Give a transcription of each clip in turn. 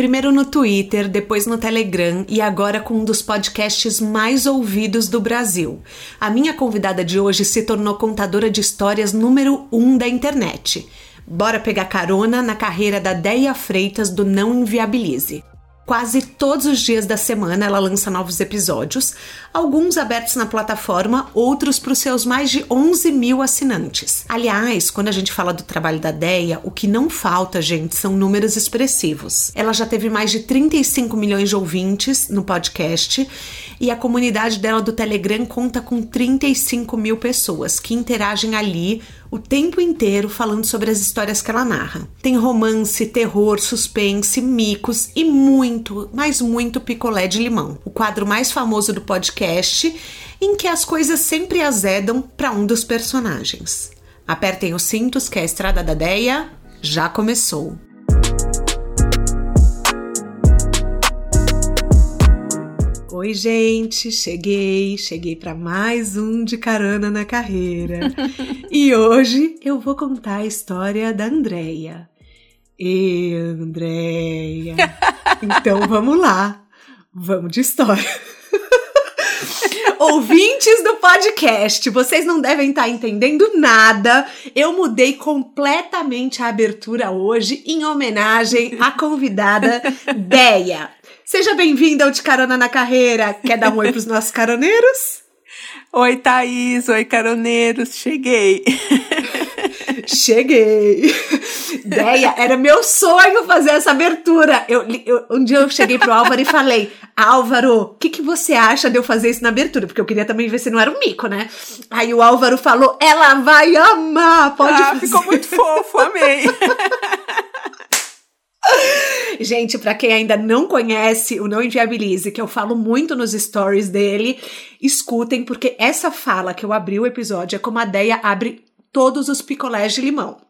Primeiro no Twitter, depois no Telegram e agora com um dos podcasts mais ouvidos do Brasil. A minha convidada de hoje se tornou contadora de histórias número um da internet. Bora pegar carona na carreira da Deia Freitas do Não Inviabilize. Quase todos os dias da semana ela lança novos episódios, alguns abertos na plataforma, outros para os seus mais de 11 mil assinantes. Aliás, quando a gente fala do trabalho da Deia, o que não falta, gente, são números expressivos. Ela já teve mais de 35 milhões de ouvintes no podcast e a comunidade dela do Telegram conta com 35 mil pessoas que interagem ali o tempo inteiro falando sobre as histórias que ela narra. Tem romance, terror, suspense, micos e muito, mas muito picolé de limão. O quadro mais famoso do podcast em que as coisas sempre azedam para um dos personagens. Apertem os cintos que a estrada da Deia já começou. Oi, gente, cheguei, cheguei para mais um de carona na carreira. e hoje eu vou contar a história da Andreia. E Andreia. Então vamos lá. Vamos de história. Ouvintes do podcast, vocês não devem estar entendendo nada. Eu mudei completamente a abertura hoje em homenagem à convidada Deia. Seja bem-vinda ao De Carona na Carreira. Quer dar um oi pros nossos caroneiros? Oi, Thaís. Oi, caroneiros. Cheguei. Cheguei. Deia, era meu sonho fazer essa abertura. Eu, eu, um dia eu cheguei pro Álvaro e falei: Álvaro, o que, que você acha de eu fazer isso na abertura? Porque eu queria também ver se não era um mico, né? Aí o Álvaro falou: ela vai amar, pode ah, fazer. Ficou muito fofo, amei. Gente, para quem ainda não conhece o Não Inviabilize, que eu falo muito nos stories dele, escutem, porque essa fala que eu abri o episódio é como a Deia abre todos os picolés de limão.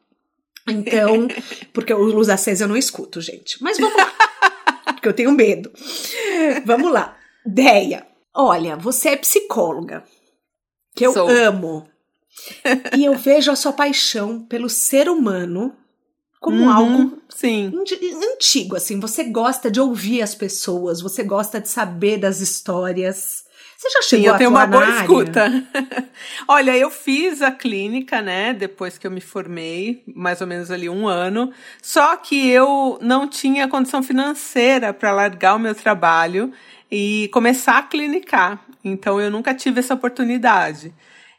Então, porque o luz acesa eu não escuto, gente. Mas vamos lá, porque eu tenho medo. Vamos lá. Deia, olha, você é psicóloga, que eu Sou. amo. e eu vejo a sua paixão pelo ser humano como uhum, algo sim. antigo, assim. Você gosta de ouvir as pessoas, você gosta de saber das histórias. Você já chegou Sim, eu tenho uma boa área? escuta. Olha, eu fiz a clínica, né, depois que eu me formei, mais ou menos ali um ano. Só que eu não tinha condição financeira para largar o meu trabalho e começar a clinicar. Então eu nunca tive essa oportunidade.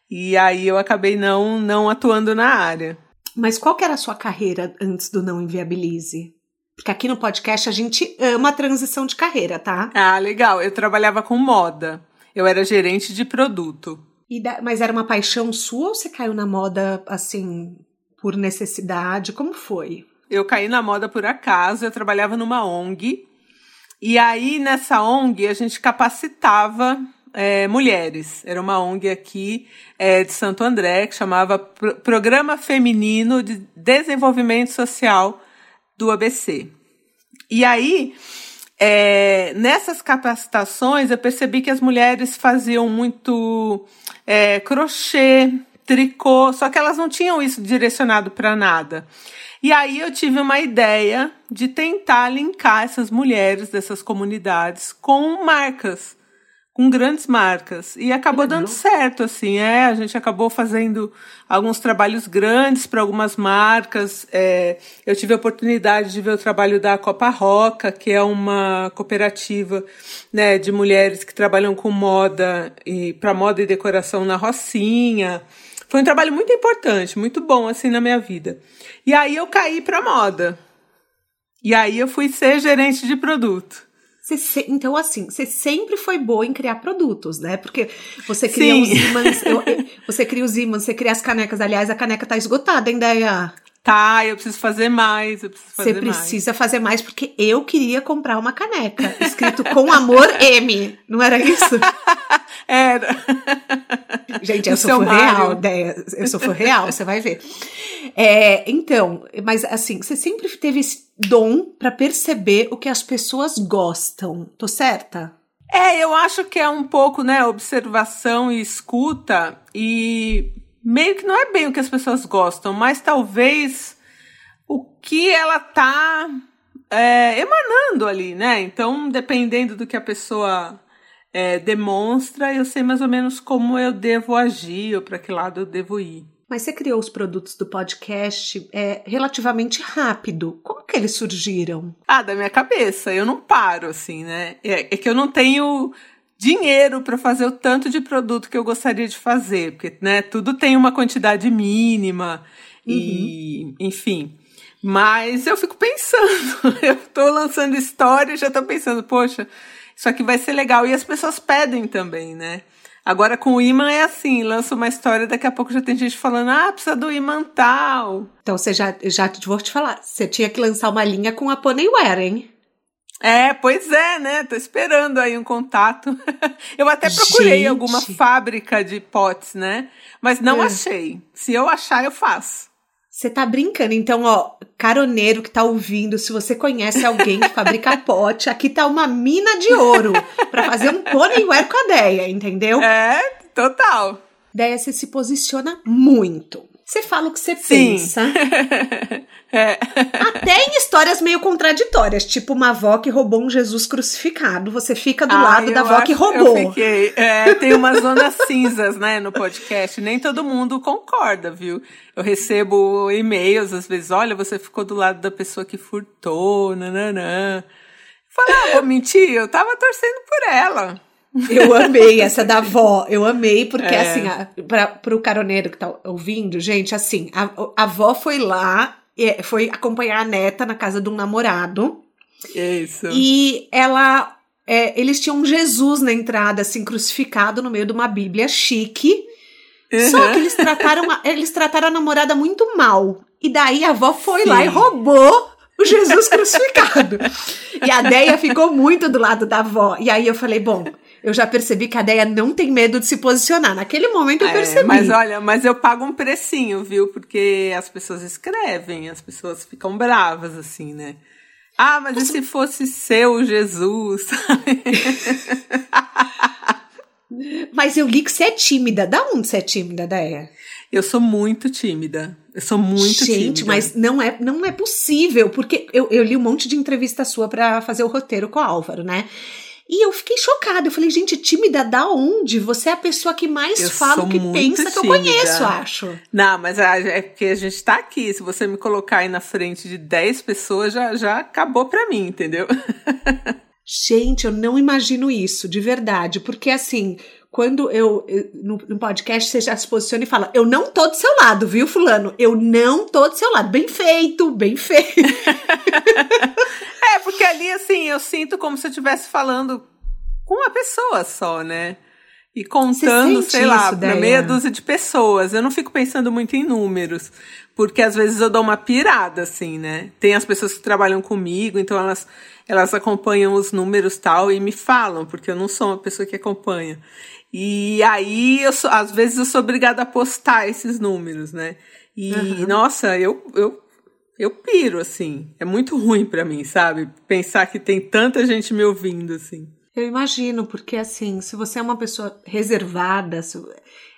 E aí eu acabei não não atuando na área. Mas qual que era a sua carreira antes do Não Inviabilize? Porque aqui no podcast a gente ama a transição de carreira, tá? Ah, legal. Eu trabalhava com moda. Eu era gerente de produto. Da, mas era uma paixão sua ou você caiu na moda, assim, por necessidade? Como foi? Eu caí na moda por acaso. Eu trabalhava numa ONG. E aí, nessa ONG, a gente capacitava é, mulheres. Era uma ONG aqui é, de Santo André que chamava Pro Programa Feminino de Desenvolvimento Social do ABC. E aí, é, nessas capacitações, eu percebi que as mulheres faziam muito é, crochê, tricô, só que elas não tinham isso direcionado para nada. E aí eu tive uma ideia de tentar linkar essas mulheres dessas comunidades com marcas com grandes marcas. E acabou dando certo, assim, é. A gente acabou fazendo alguns trabalhos grandes para algumas marcas. É, eu tive a oportunidade de ver o trabalho da Copa Roca, que é uma cooperativa né, de mulheres que trabalham com moda e para moda e decoração na Rocinha. Foi um trabalho muito importante, muito bom assim na minha vida. E aí eu caí para moda. E aí eu fui ser gerente de produto. Você, então, assim, você sempre foi boa em criar produtos, né? Porque você cria Sim. os ímãs, eu, você cria os ímãs, você cria as canecas. Aliás, a caneca tá esgotada, hein, Deia? Tá, eu preciso fazer mais, eu preciso fazer Você precisa mais. fazer mais, porque eu queria comprar uma caneca, escrito com amor M, não era isso? era. Gente, eu sou real, ideia. Eu sou real, você vai ver. É, então, mas assim, você sempre teve esse dom para perceber o que as pessoas gostam. Tô certa? É, eu acho que é um pouco, né, observação e escuta e meio que não é bem o que as pessoas gostam, mas talvez o que ela tá é, emanando ali, né? Então, dependendo do que a pessoa é, demonstra, eu sei mais ou menos como eu devo agir ou para que lado eu devo ir. Mas você criou os produtos do podcast é, relativamente rápido. Como que eles surgiram? Ah, da minha cabeça. Eu não paro, assim, né? É, é que eu não tenho dinheiro para fazer o tanto de produto que eu gostaria de fazer, porque, né, tudo tem uma quantidade mínima uhum. e, enfim. Mas eu fico pensando, eu tô lançando história e já tô pensando, poxa, isso aqui vai ser legal. E as pessoas pedem também, né? Agora com o imã é assim, lança uma história, daqui a pouco já tem gente falando, ah, precisa do imã tal. Então você já, já vou te falar, você tinha que lançar uma linha com a Ponyware, hein? É, pois é, né? Tô esperando aí um contato. eu até procurei gente. alguma fábrica de potes, né? Mas não é. achei. Se eu achar, eu faço. Você tá brincando. Então, ó, caroneiro que tá ouvindo, se você conhece alguém que fabrica pote, aqui tá uma mina de ouro para fazer um ponyware com a Deia, entendeu? É, total. Deia, você se posiciona muito. Você fala o que você Sim. pensa. é. Até em histórias meio contraditórias, tipo uma avó que roubou um Jesus crucificado. Você fica do lado da avó que roubou. Eu fiquei. É, tem umas zonas cinzas, né, no podcast. Nem todo mundo concorda, viu? Eu recebo e-mails às vezes, olha, você ficou do lado da pessoa que furtou, nananã. Falei, ah, vou mentir, eu tava torcendo por ela. Eu amei essa da avó. Eu amei, porque é. assim, para pro caroneiro que tá ouvindo, gente, assim, a, a avó foi lá, foi acompanhar a neta na casa de um namorado. Isso. E ela. É, eles tinham um Jesus na entrada, assim, crucificado no meio de uma Bíblia chique. Uhum. Só que eles trataram, a, eles trataram a namorada muito mal. E daí a avó foi Sim. lá e roubou o Jesus crucificado. e a Deia ficou muito do lado da avó. E aí eu falei, bom, eu já percebi que a Deia não tem medo de se posicionar. Naquele momento eu é, percebi. Mas olha, mas eu pago um precinho, viu? Porque as pessoas escrevem, as pessoas ficam bravas, assim, né? Ah, mas e se fosse seu Jesus? mas eu li que você é tímida. Da onde você é tímida, Deia? Eu sou muito tímida. Eu sou muito Gente, tímida. mas não é, não é possível, porque eu, eu li um monte de entrevista sua para fazer o roteiro com o Álvaro, né? E eu fiquei chocada. Eu falei, gente, tímida da onde? Você é a pessoa que mais eu fala o que pensa tímida. que eu conheço, acho. Não, mas é porque a gente tá aqui. Se você me colocar aí na frente de 10 pessoas, já, já acabou pra mim, entendeu? Gente, eu não imagino isso, de verdade. Porque assim, quando eu, no, no, podcast, você já se posiciona e fala: Eu não tô do seu lado, viu, Fulano? Eu não tô do seu lado. Bem feito, bem feito. porque ali, assim, eu sinto como se eu estivesse falando com uma pessoa só, né? E contando, sei lá, para meia dúzia de pessoas. Eu não fico pensando muito em números, porque às vezes eu dou uma pirada, assim, né? Tem as pessoas que trabalham comigo, então elas, elas acompanham os números tal e me falam, porque eu não sou uma pessoa que acompanha. E aí, eu sou, às vezes, eu sou obrigada a postar esses números, né? E, uhum. nossa, eu, eu, eu piro, assim. É muito ruim para mim, sabe? Pensar que tem tanta gente me ouvindo, assim. Eu imagino, porque, assim, se você é uma pessoa reservada, se,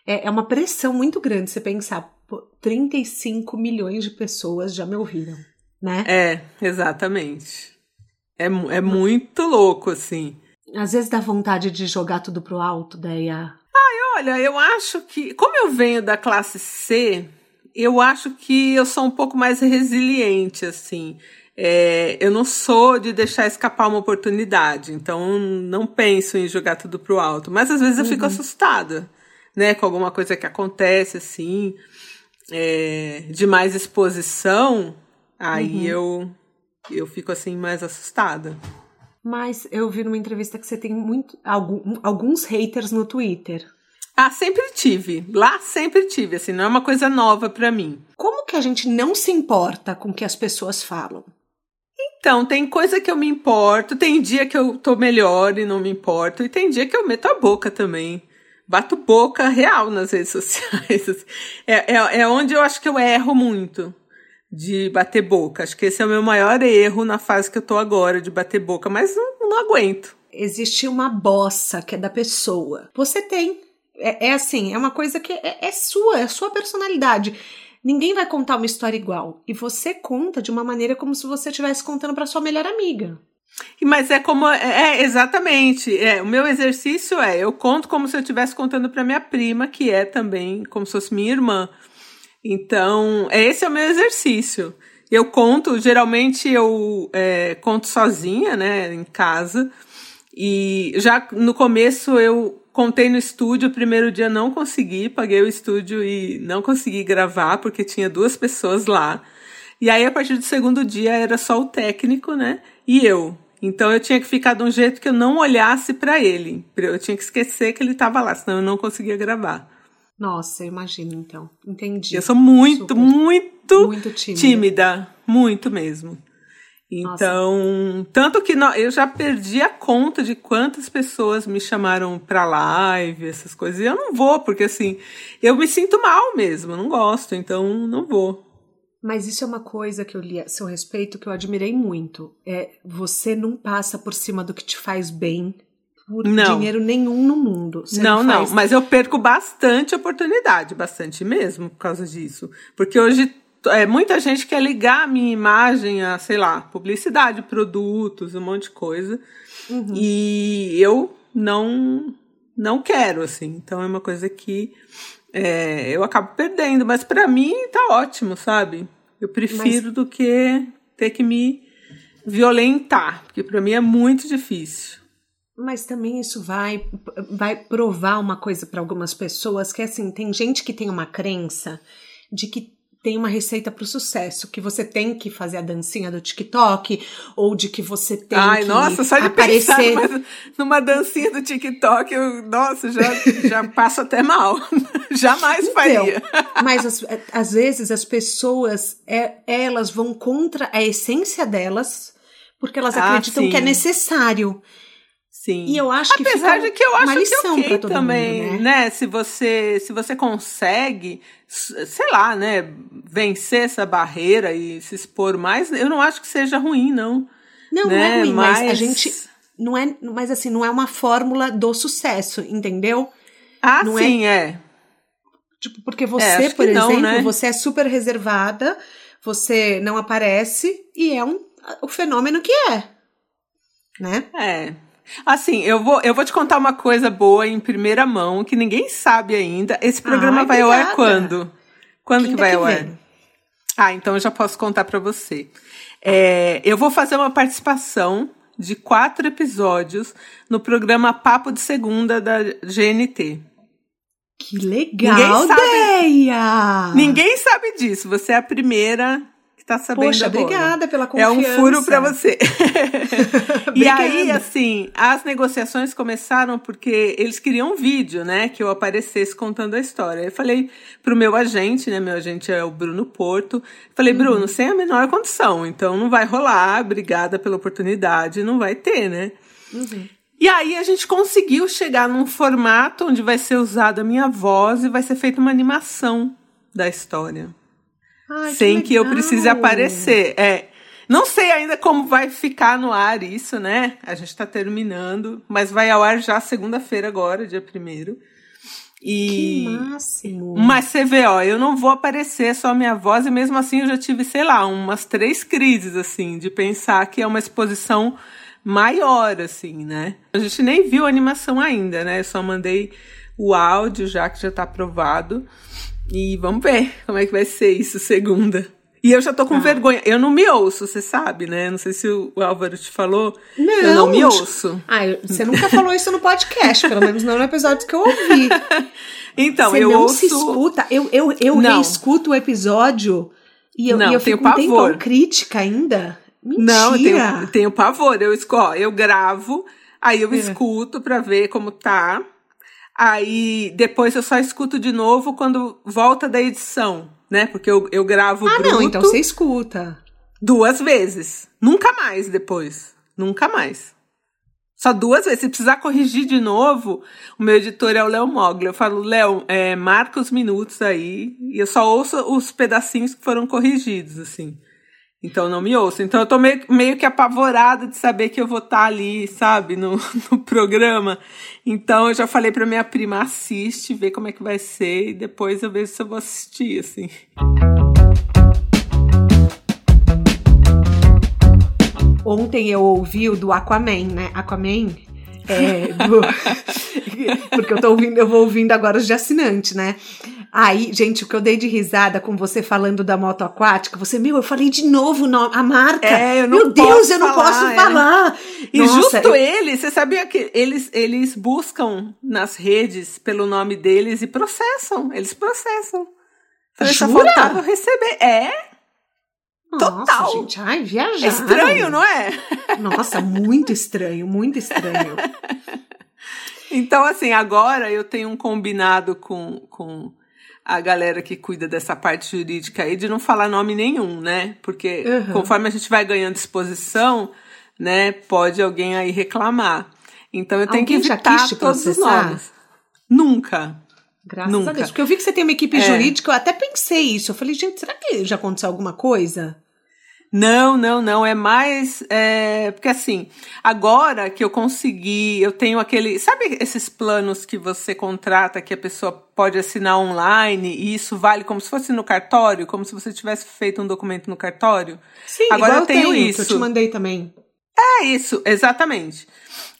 é, é uma pressão muito grande você pensar, pô, 35 milhões de pessoas já me ouviram, né? É, exatamente. É, é muito louco, assim. Às vezes dá vontade de jogar tudo pro alto, Deia. Ai, olha, eu acho que. Como eu venho da classe C, eu acho que eu sou um pouco mais resiliente, assim. É, eu não sou de deixar escapar uma oportunidade, então não penso em jogar tudo pro alto. Mas às vezes eu fico uhum. assustada, né, com alguma coisa que acontece assim, é, de mais exposição, aí uhum. eu eu fico assim mais assustada. Mas eu vi numa entrevista que você tem muito, algum, alguns haters no Twitter. Ah, sempre tive. Lá sempre tive, assim, não é uma coisa nova para mim. Como que a gente não se importa com o que as pessoas falam? Então, tem coisa que eu me importo, tem dia que eu tô melhor e não me importo, e tem dia que eu meto a boca também. bato boca real nas redes sociais. É, é, é onde eu acho que eu erro muito de bater boca. Acho que esse é o meu maior erro na fase que eu tô agora, de bater boca, mas não, não aguento. Existe uma bossa que é da pessoa. Você tem. É, é assim, é uma coisa que é, é sua, é sua personalidade. Ninguém vai contar uma história igual. E você conta de uma maneira como se você estivesse contando para sua melhor amiga. Mas é como. É, é, exatamente. É, o meu exercício é: eu conto como se eu estivesse contando para minha prima, que é também como se fosse minha irmã. Então, esse é o meu exercício. Eu conto, geralmente eu é, conto sozinha, né, em casa. E já no começo eu contei no estúdio, o primeiro dia não consegui, paguei o estúdio e não consegui gravar porque tinha duas pessoas lá. E aí a partir do segundo dia era só o técnico, né? E eu. Então eu tinha que ficar de um jeito que eu não olhasse para ele. Eu tinha que esquecer que ele estava lá, senão eu não conseguia gravar. Nossa, eu imagino então. Entendi. Eu sou muito, Super. muito, muito tímida. tímida. Muito mesmo. Então, Nossa. tanto que eu já perdi a conta de quantas pessoas me chamaram pra live, essas coisas. E eu não vou, porque assim, eu me sinto mal mesmo, não gosto, então não vou. Mas isso é uma coisa que eu li a seu respeito que eu admirei muito. É você não passa por cima do que te faz bem por não. dinheiro nenhum no mundo. Você não, não, não, mas eu perco bastante oportunidade, bastante mesmo por causa disso. Porque hoje é, muita gente quer ligar a minha imagem a, sei lá, publicidade, produtos, um monte de coisa. Uhum. E eu não não quero, assim. Então é uma coisa que é, eu acabo perdendo. Mas para mim tá ótimo, sabe? Eu prefiro mas... do que ter que me violentar, porque para mim é muito difícil. Mas também isso vai, vai provar uma coisa para algumas pessoas que assim, tem gente que tem uma crença de que tem uma receita para o sucesso, que você tem que fazer a dancinha do TikTok, ou de que você tem Ai, que nossa, só de aparecer... pensar numa, numa dancinha do TikTok, eu, nossa, já, já passo até mal. Jamais então, faria. Mas as, às vezes as pessoas, é, elas vão contra a essência delas, porque elas ah, acreditam sim. que é necessário. Sim. E eu acho que Apesar de que eu acho que okay também, mundo, né? né? Se você se você consegue, sei lá, né, vencer essa barreira e se expor mais, eu não acho que seja ruim, não. Não, né? não é né? ruim, mas... mas a gente não é, mas assim, não é uma fórmula do sucesso, entendeu? Ah, não é sim, é. é. Tipo, porque é, você, é, por exemplo, não, né? você é super reservada, você não aparece e é um o fenômeno que é. Né? É. Assim, eu vou, eu vou te contar uma coisa boa em primeira mão, que ninguém sabe ainda. Esse programa Ai, vai ao ar quando? Quando Quinta que vai ao ar? Ah, então eu já posso contar para você. É, eu vou fazer uma participação de quatro episódios no programa Papo de Segunda da GNT. Que legal ninguém sabe, ideia! Ninguém sabe disso. Você é a primeira que tá sabendo Poxa, agora. obrigada pela confiança. É um furo para você. e aí, assim, as negociações começaram porque eles queriam um vídeo, né, que eu aparecesse contando a história. Eu falei pro meu agente, né, meu agente é o Bruno Porto, falei, uhum. Bruno, sem a menor condição, então não vai rolar, obrigada pela oportunidade, não vai ter, né? Uhum. E aí a gente conseguiu chegar num formato onde vai ser usada a minha voz e vai ser feita uma animação da história. Ai, sem que, que, eu precise aparecer. É, não sei ainda como vai ficar no ar isso, né? A gente está terminando, mas vai ao ar já segunda-feira agora, dia primeiro. E... Que máximo! Mas você vê, ó, eu não vou aparecer só a minha voz, e mesmo assim eu já tive, sei lá, umas três crises, assim, de pensar que é uma exposição maior, assim, né? A gente nem viu a animação ainda, né? Eu só mandei o áudio já, que já tá aprovado. E vamos ver como é que vai ser isso segunda. E eu já tô com ah. vergonha. Eu não me ouço, você sabe, né? Não sei se o Álvaro te falou. Não. Eu não me ouço. Ah, você nunca falou isso no podcast, pelo menos não no episódio que eu ouvi. Então, você eu não ouço... se escuta. Eu, eu, eu não. reescuto o episódio e eu, não, e eu fico um tempão crítica ainda. Mentira. Não, eu tenho, tenho pavor. Eu, ó, eu gravo, aí eu é. escuto pra ver como tá. Aí depois eu só escuto de novo quando volta da edição, né? Porque eu, eu gravo ah, não, então você escuta. Duas vezes. Nunca mais depois. Nunca mais. Só duas vezes. Se precisar corrigir de novo, o meu editor é o Léo Mogli. Eu falo, Léo, é, marca os minutos aí. E eu só ouço os pedacinhos que foram corrigidos, assim. Então não me ouço. Então eu tô meio, meio que apavorada de saber que eu vou estar tá ali, sabe, no, no programa. Então eu já falei pra minha prima, assiste, vê como é que vai ser, e depois eu vejo se eu vou assistir, assim. Ontem eu ouvi o do Aquaman, né? Aquaman é, porque eu tô ouvindo, eu vou ouvindo agora os de assinante, né? Aí, gente, o que eu dei de risada com você falando da moto aquática, você, meu, eu falei de novo a marca. É, eu não meu Deus, eu não posso é. falar. E Nossa, justo eu... eles, você sabia que eles, eles buscam nas redes pelo nome deles e processam. Eles processam. Falei, só faltava receber. É, Total. Nossa, gente, ai, viajar. É estranho, não é? Nossa, muito estranho, muito estranho. então, assim, agora eu tenho um combinado com, com a galera que cuida dessa parte jurídica aí de não falar nome nenhum, né? Porque uhum. conforme a gente vai ganhando exposição, né, pode alguém aí reclamar. Então eu tenho alguém que evitar todos os nomes. Nunca. Graças Nunca. a Deus. Porque eu vi que você tem uma equipe é. jurídica, eu até pensei isso. Eu falei, gente, será que já aconteceu alguma coisa? Não, não, não. É mais. É, porque assim, agora que eu consegui, eu tenho aquele. Sabe esses planos que você contrata que a pessoa pode assinar online e isso vale como se fosse no cartório, como se você tivesse feito um documento no cartório? Sim, agora eu tenho, tenho isso. Eu te mandei também. É isso, exatamente.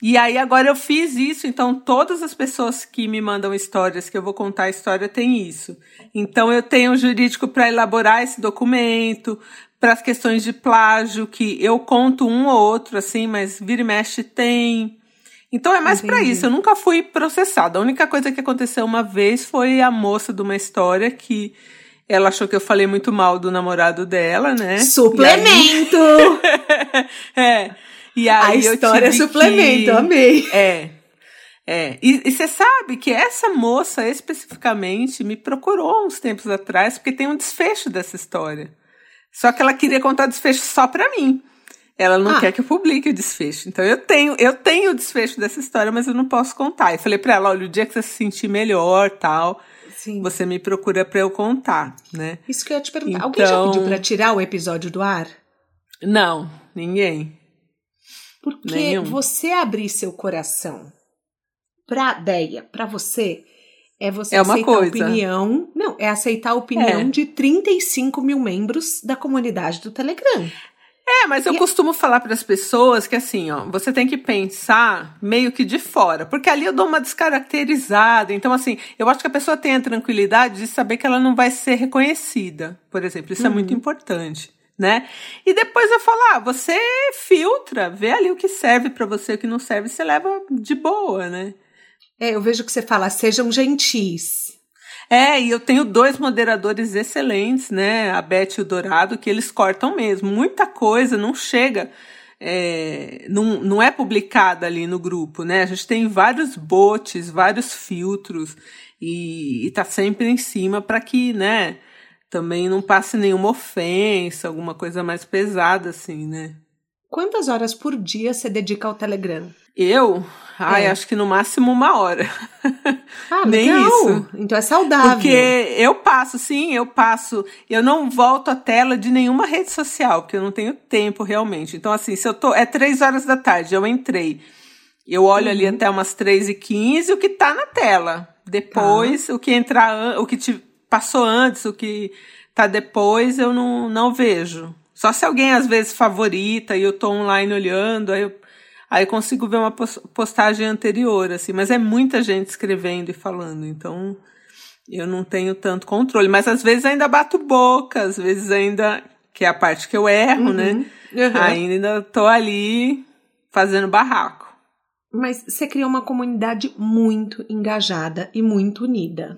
E aí agora eu fiz isso, então todas as pessoas que me mandam histórias, que eu vou contar a história, tem isso. Então eu tenho um jurídico para elaborar esse documento, para as questões de plágio, que eu conto um ou outro, assim, mas vira e mexe tem. Então é mais para isso. Eu nunca fui processada. A única coisa que aconteceu uma vez foi a moça de uma história que ela achou que eu falei muito mal do namorado dela, né? Suplemento! é. E aí a história é suplemento, que... amei. É. É. E você sabe que essa moça especificamente me procurou uns tempos atrás, porque tem um desfecho dessa história. Só que ela queria contar o desfecho só pra mim. Ela não ah. quer que eu publique o desfecho. Então eu tenho, eu tenho o desfecho dessa história, mas eu não posso contar. Eu falei pra ela, olha, o dia que você se sentir melhor, tal, Sim. você me procura pra eu contar, né? Isso que eu ia te perguntar. Então... Alguém já pediu então pra tirar o episódio do ar? Não, ninguém. Porque Nenhum. você abrir seu coração pra Deia, pra você, é você é aceitar coisa. opinião. Não, é aceitar a opinião é. de 35 mil membros da comunidade do Telegram. É, mas eu e... costumo falar para as pessoas que assim, ó, você tem que pensar meio que de fora, porque ali eu dou uma descaracterizada. Então, assim, eu acho que a pessoa tem a tranquilidade de saber que ela não vai ser reconhecida, por exemplo. Isso uhum. é muito uhum. importante né? E depois eu falo, ah, você filtra, vê ali o que serve para você, o que não serve, você leva de boa, né? É, eu vejo que você fala, sejam gentis. É, e eu tenho dois moderadores excelentes, né? A Beth e o Dourado, que eles cortam mesmo. Muita coisa não chega, é, não, não é publicada ali no grupo, né? A gente tem vários bots, vários filtros, e, e tá sempre em cima para que, né? também não passe nenhuma ofensa, alguma coisa mais pesada, assim, né? Quantas horas por dia você dedica ao Telegram? Eu? Ai, é. acho que no máximo uma hora. Ah, Nem legal. isso. Então é saudável. Porque eu passo, sim, eu passo. Eu não volto a tela de nenhuma rede social, porque eu não tenho tempo realmente. Então, assim, se eu tô. É três horas da tarde, eu entrei. Eu olho uhum. ali até umas três e quinze o que tá na tela. Depois, tá. o que entrar, o que te passou antes, o que tá depois, eu não, não vejo. Só se alguém às vezes favorita e eu tô online olhando, aí eu, aí eu consigo ver uma postagem anterior, assim, mas é muita gente escrevendo e falando, então eu não tenho tanto controle. Mas às vezes ainda bato boca, às vezes ainda, que é a parte que eu erro, uhum, né? Uhum. Ainda tô ali fazendo barraco. Mas você criou uma comunidade muito engajada e muito unida.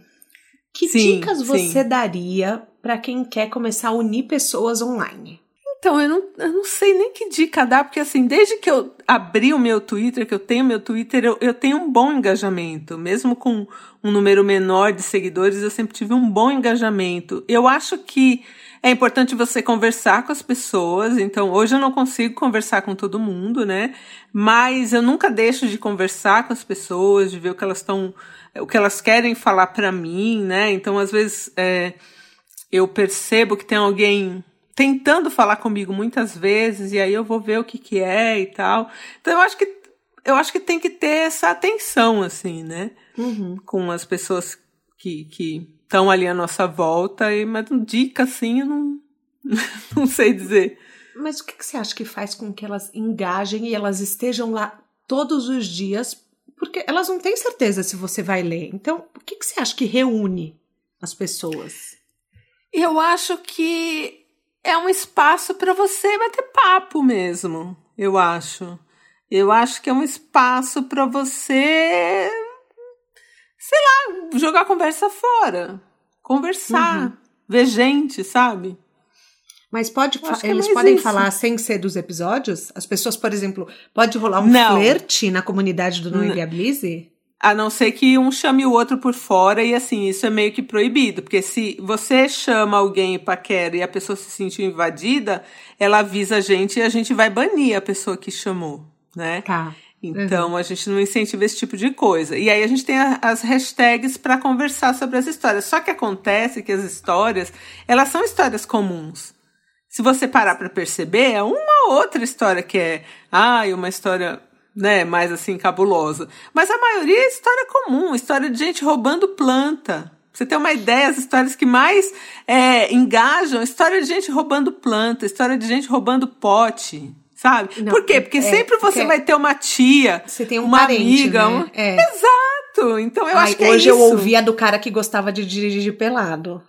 Que sim, dicas você daria para quem quer começar a unir pessoas online? Então, eu não, eu não sei nem que dica dar, porque assim, desde que eu abri o meu Twitter, que eu tenho meu Twitter, eu, eu tenho um bom engajamento. Mesmo com um número menor de seguidores, eu sempre tive um bom engajamento. Eu acho que é importante você conversar com as pessoas. Então, hoje eu não consigo conversar com todo mundo, né? Mas eu nunca deixo de conversar com as pessoas, de ver o que elas estão, o que elas querem falar para mim, né? Então, às vezes, é, eu percebo que tem alguém tentando falar comigo muitas vezes e aí eu vou ver o que que é e tal. Então eu acho que eu acho que tem que ter essa atenção assim, né? Uhum. Com as pessoas que que estão ali à nossa volta e mas dica assim eu não não sei dizer. Mas o que, que você acha que faz com que elas engajem e elas estejam lá todos os dias? Porque elas não têm certeza se você vai ler. Então, o que, que você acha que reúne as pessoas? Eu acho que é um espaço para você bater papo mesmo, eu acho. Eu acho que é um espaço para você, sei lá, jogar a conversa fora, conversar, uhum. ver gente, sabe? Mas pode é eles podem isso. falar sem ser dos episódios? As pessoas, por exemplo, pode rolar um Não. flerte na comunidade do Não Inviabilize? A não ser que um chame o outro por fora e assim, isso é meio que proibido, porque se você chama alguém paquera e a pessoa se sentiu invadida, ela avisa a gente e a gente vai banir a pessoa que chamou, né? Tá. Então uhum. a gente não incentiva esse tipo de coisa. E aí a gente tem a, as hashtags para conversar sobre as histórias. Só que acontece que as histórias, elas são histórias comuns. Se você parar para perceber, é uma outra história que é, ai, ah, uma história né, mais assim, cabulosa. Mas a maioria é história comum, história de gente roubando planta. Você ter uma ideia, as histórias que mais é, engajam, história de gente roubando planta, história de gente roubando pote, sabe? Não, Por quê? Porque é, sempre você porque vai ter uma tia, você tem um uma parente, amiga. Né? É. Exato! Então eu Ai, acho que é Hoje eu ouvi a do cara que gostava de dirigir pelado.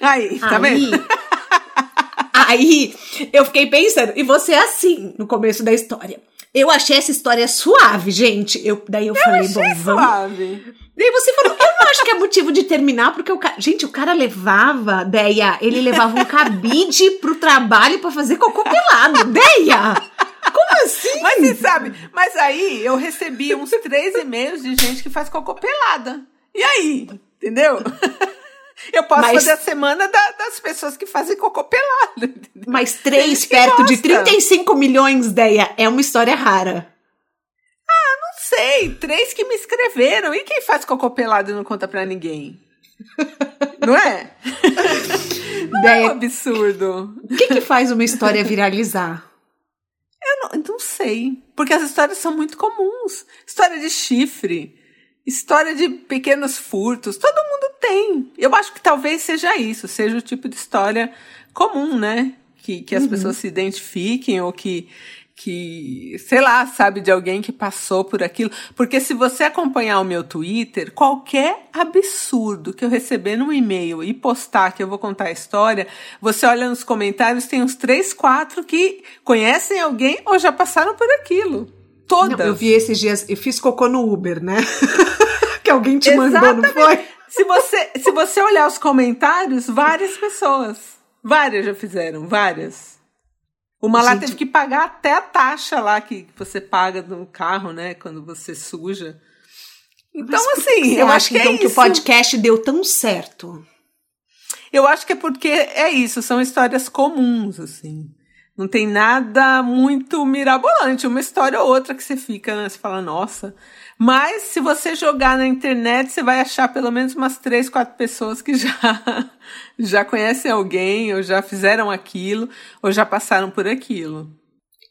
Aí, tá Aí, vendo? Aí eu fiquei pensando, e você é assim no começo da história. Eu achei essa história suave, gente. Eu, daí eu, eu falei, bom, vamos. Suave. Daí você falou, eu não acho que é motivo de terminar, porque o cara. Gente, o cara levava, Deia, ele levava um cabide pro trabalho para fazer cocô pelado. Deia! Como assim? Mas você sabe, mas aí eu recebi uns três e-mails de gente que faz cocô pelada. E aí? Entendeu? Eu posso mas, fazer a semana da, das pessoas que fazem cocô pelado. Mas três perto de 35 milhões, Deia, é uma história rara. Ah, não sei. Três que me escreveram. E quem faz cocô pelado e não conta pra ninguém? não é? não Deia, é um absurdo. O que, que faz uma história viralizar? Eu não, não sei. Porque as histórias são muito comuns. História de chifre História de pequenos furtos, todo tem. Eu acho que talvez seja isso, seja o tipo de história comum, né? Que, que as uhum. pessoas se identifiquem ou que, que, sei lá, sabe de alguém que passou por aquilo. Porque se você acompanhar o meu Twitter, qualquer absurdo que eu receber no e-mail e postar que eu vou contar a história, você olha nos comentários, tem uns três, quatro que conhecem alguém ou já passaram por aquilo. Todas. Não, eu vi esses dias, eu fiz cocô no Uber, né? que alguém te Exatamente. mandou, não foi? Se você, se você olhar os comentários, várias pessoas. Várias já fizeram, várias. Uma Gente. lá teve que pagar até a taxa lá que você paga no carro, né? Quando você suja. Então, assim, eu acho que é então é que o podcast deu tão certo. Eu acho que é porque é isso, são histórias comuns, assim. Não tem nada muito mirabolante, uma história ou outra que você fica, né? Você fala, nossa. Mas se você jogar na internet, você vai achar pelo menos umas três, quatro pessoas que já, já conhecem alguém, ou já fizeram aquilo, ou já passaram por aquilo.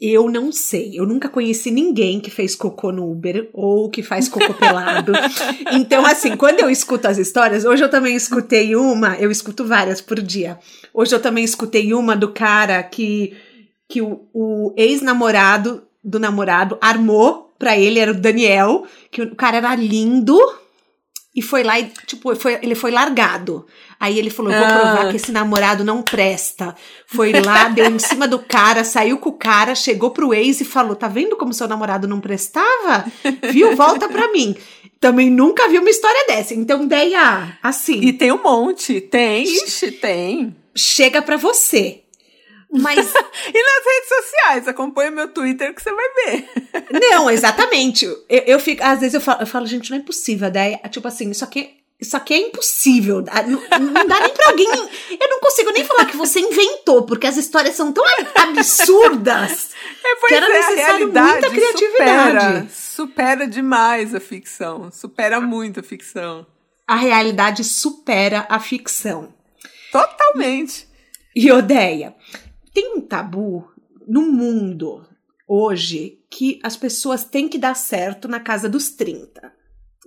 Eu não sei. Eu nunca conheci ninguém que fez cocô no Uber ou que faz cocô pelado. então, assim, quando eu escuto as histórias, hoje eu também escutei uma, eu escuto várias por dia. Hoje eu também escutei uma do cara que que o, o ex-namorado do namorado armou pra ele, era o Daniel, que o cara era lindo e foi lá e, tipo, foi, ele foi largado. Aí ele falou: vou provar ah. que esse namorado não presta. Foi lá, deu em cima do cara, saiu com o cara, chegou pro ex e falou: tá vendo como seu namorado não prestava? Viu? Volta pra mim. Também nunca vi uma história dessa. Então, ideia, assim. E tem um monte. Tem, ixi, tem. Chega pra você. Mas. e nas redes sociais, acompanha meu Twitter que você vai ver. não, exatamente. Eu, eu fico, às vezes eu falo, eu falo, gente, não é possível. Daí, tipo assim, isso aqui isso aqui é impossível. Não, não dá nem pra alguém. Eu não consigo nem falar que você inventou, porque as histórias são tão absurdas é, que era é, necessário muita criatividade. Supera, supera demais a ficção. Supera muito a ficção. A realidade supera a ficção. Totalmente. E Odeia, tem um tabu no mundo hoje que as pessoas têm que dar certo na casa dos 30.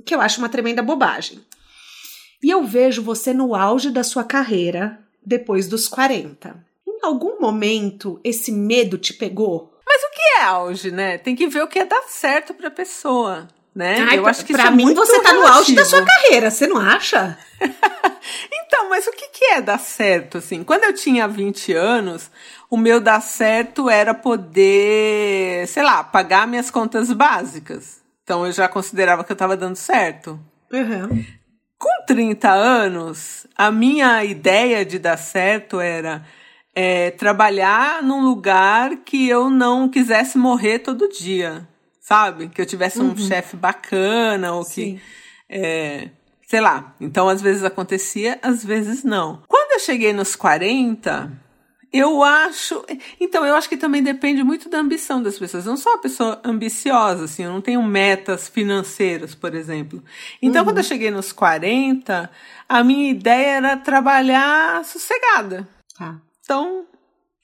Que eu acho uma tremenda bobagem. E eu vejo você no auge da sua carreira, depois dos 40. Em algum momento esse medo te pegou? Mas o que é auge, né? Tem que ver o que é dar certo pra pessoa, né? Ai, eu pra, acho que pra é mim você tá relativo. no auge da sua carreira, você não acha? então, mas o que, que é dar certo, assim? Quando eu tinha 20 anos, o meu dar certo era poder, sei lá, pagar minhas contas básicas. Então eu já considerava que eu estava dando certo. Uhum. Com 30 anos, a minha ideia de dar certo era é, trabalhar num lugar que eu não quisesse morrer todo dia, sabe? Que eu tivesse um uhum. chefe bacana ou que. É, sei lá. Então, às vezes acontecia, às vezes não. Quando eu cheguei nos 40, eu acho. Então, eu acho que também depende muito da ambição das pessoas. Eu não sou uma pessoa ambiciosa, assim, eu não tenho metas financeiras, por exemplo. Então, uhum. quando eu cheguei nos 40, a minha ideia era trabalhar sossegada. Ah. Então,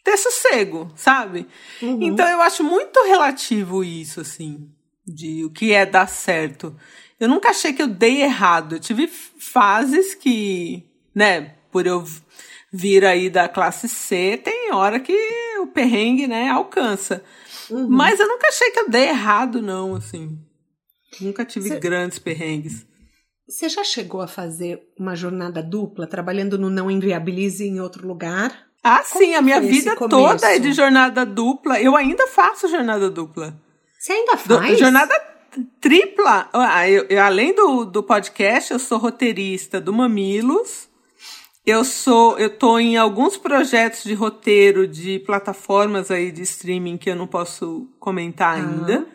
ter sossego, sabe? Uhum. Então, eu acho muito relativo isso, assim, de o que é dar certo. Eu nunca achei que eu dei errado. Eu tive fases que, né, por eu vir aí da classe C, tem hora que o perrengue, né, alcança. Uhum. Mas eu nunca achei que eu dei errado, não, assim. Nunca tive Cê... grandes perrengues. Você já chegou a fazer uma jornada dupla, trabalhando no Não Inviabilize em outro lugar? Ah, Como sim, a minha vida toda é de jornada dupla. Eu ainda faço jornada dupla. Você ainda faz? Do, jornada tripla. Ah, eu, eu, além do, do podcast, eu sou roteirista do Mamilos eu sou, eu tô em alguns projetos de roteiro de plataformas aí de streaming que eu não posso comentar ainda.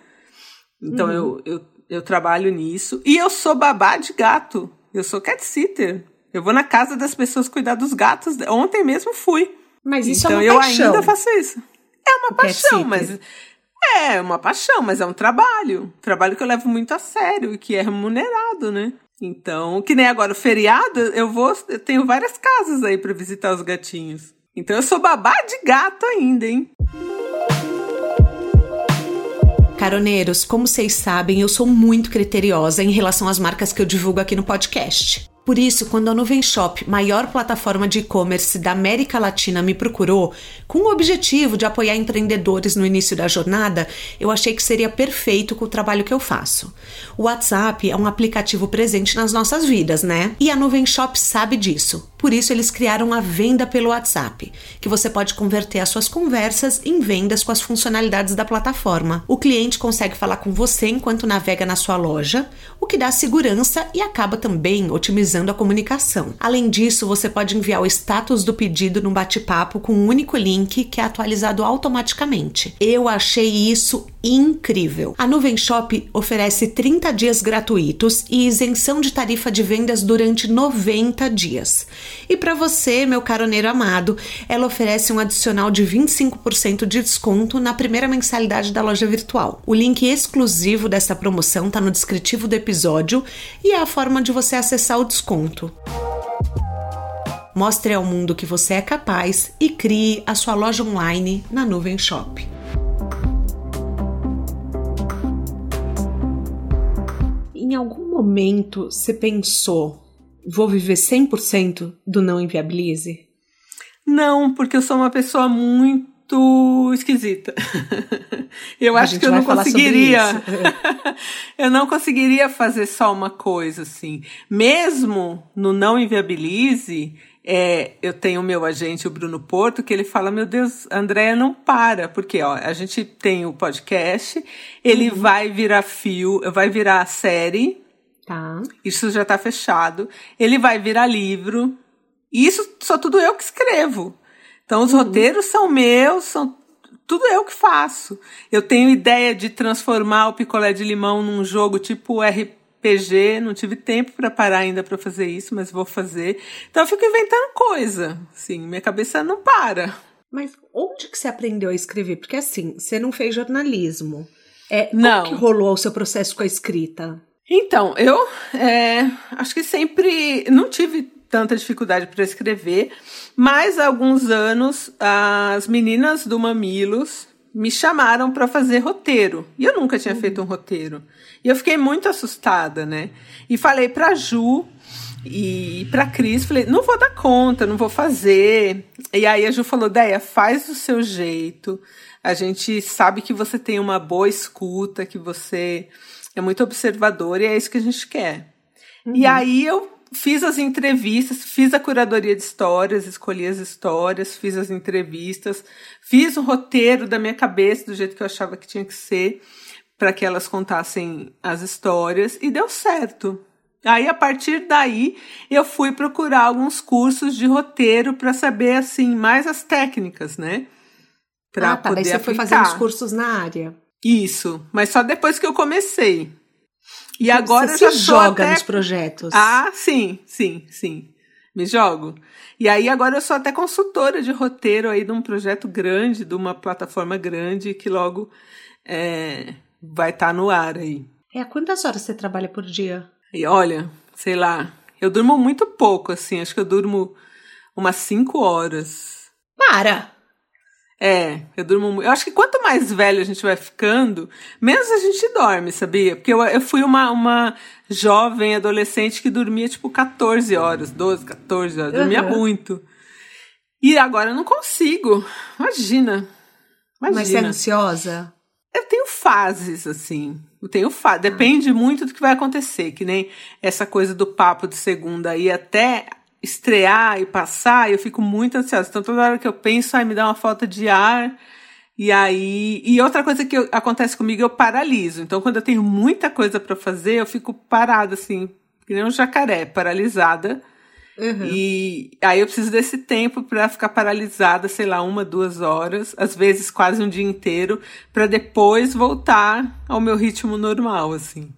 Então uhum. eu, eu, eu trabalho nisso. E eu sou babá de gato. Eu sou cat sitter. Eu vou na casa das pessoas cuidar dos gatos. Ontem mesmo fui. Mas isso é então, é uma paixão. eu ainda faço isso. É uma o paixão, mas é uma paixão, mas é um trabalho. Trabalho que eu levo muito a sério e que é remunerado, né? Então, que nem agora o feriado, eu vou, eu tenho várias casas aí para visitar os gatinhos. Então eu sou babá de gato ainda, hein? Caroneiros, como vocês sabem, eu sou muito criteriosa em relação às marcas que eu divulgo aqui no podcast. Por isso, quando a Nuvem Shop, maior plataforma de e-commerce da América Latina, me procurou, com o objetivo de apoiar empreendedores no início da jornada, eu achei que seria perfeito com o trabalho que eu faço. O WhatsApp é um aplicativo presente nas nossas vidas, né? E a Nuvem Shop sabe disso. Por isso, eles criaram a venda pelo WhatsApp, que você pode converter as suas conversas em vendas com as funcionalidades da plataforma. O cliente consegue falar com você enquanto navega na sua loja, o que dá segurança e acaba também otimizando a comunicação. Além disso, você pode enviar o status do pedido no bate-papo com um único link que é atualizado automaticamente. Eu achei isso incrível. A Nuvem Shop oferece 30 dias gratuitos e isenção de tarifa de vendas durante 90 dias. E para você, meu caroneiro amado, ela oferece um adicional de 25% de desconto na primeira mensalidade da loja virtual. O link exclusivo dessa promoção está no descritivo do episódio e é a forma de você acessar o desconto. Mostre ao mundo que você é capaz e crie a sua loja online na Nuvem Shop. Em algum momento você pensou vou viver 100% do não inviabilize? Não, porque eu sou uma pessoa muito esquisita. eu A acho que eu não conseguiria. eu não conseguiria fazer só uma coisa assim. Mesmo no não inviabilize, é, eu tenho o meu agente, o Bruno Porto, que ele fala: Meu Deus, Andréia não para, porque ó, a gente tem o podcast, ele uhum. vai virar fio, vai virar série Tá. Isso já está fechado. Ele vai virar livro. E isso só tudo eu que escrevo. Então, os uhum. roteiros são meus, são tudo eu que faço. Eu tenho ideia de transformar o picolé de limão num jogo tipo RPG, não tive tempo para parar ainda para fazer isso, mas vou fazer. Então eu fico inventando coisa, sim, minha cabeça não para. Mas onde que você aprendeu a escrever? Porque assim, você não fez jornalismo. É, não. Como que rolou o seu processo com a escrita? Então, eu é, acho que sempre não tive tanta dificuldade para escrever, mas há alguns anos as meninas do Mamilos me chamaram para fazer roteiro. E eu nunca tinha uhum. feito um roteiro. E eu fiquei muito assustada, né? E falei para Ju e para Cris, falei, não vou dar conta, não vou fazer. E aí a Ju falou, Deia, faz do seu jeito. A gente sabe que você tem uma boa escuta, que você é muito observador e é isso que a gente quer. Uhum. E aí eu fiz as entrevistas, fiz a curadoria de histórias, escolhi as histórias, fiz as entrevistas, fiz o roteiro da minha cabeça do jeito que eu achava que tinha que ser para que elas contassem as histórias e deu certo. Aí a partir daí eu fui procurar alguns cursos de roteiro para saber assim mais as técnicas, né? Para ah, tá, poder daí você aplicar. foi fazendo os cursos na área. Isso, mas só depois que eu comecei. E agora você eu já se joga até... nos projetos. Ah, sim, sim, sim. Me jogo. E aí agora eu sou até consultora de roteiro aí de um projeto grande, de uma plataforma grande que logo é, vai estar tá no ar aí. É, quantas horas você trabalha por dia? E olha, sei lá, eu durmo muito pouco, assim, acho que eu durmo umas cinco horas. Para! É, eu durmo Eu acho que quanto mais velho a gente vai ficando, menos a gente dorme, sabia? Porque eu, eu fui uma, uma jovem adolescente que dormia tipo 14 horas, 12, 14 horas, dormia uhum. muito. E agora eu não consigo. Imagina. Imagina. Mas você é ansiosa? Eu tenho fases, assim. Eu tenho fa Depende muito do que vai acontecer. Que nem essa coisa do papo de segunda aí até estrear e passar, eu fico muito ansiosa. Então, toda hora que eu penso, ai, me dá uma falta de ar. E aí. E outra coisa que eu, acontece comigo, eu paraliso. Então, quando eu tenho muita coisa para fazer, eu fico parada, assim, que nem um jacaré, paralisada. Uhum. E aí eu preciso desse tempo para ficar paralisada, sei lá, uma, duas horas, às vezes quase um dia inteiro, para depois voltar ao meu ritmo normal, assim.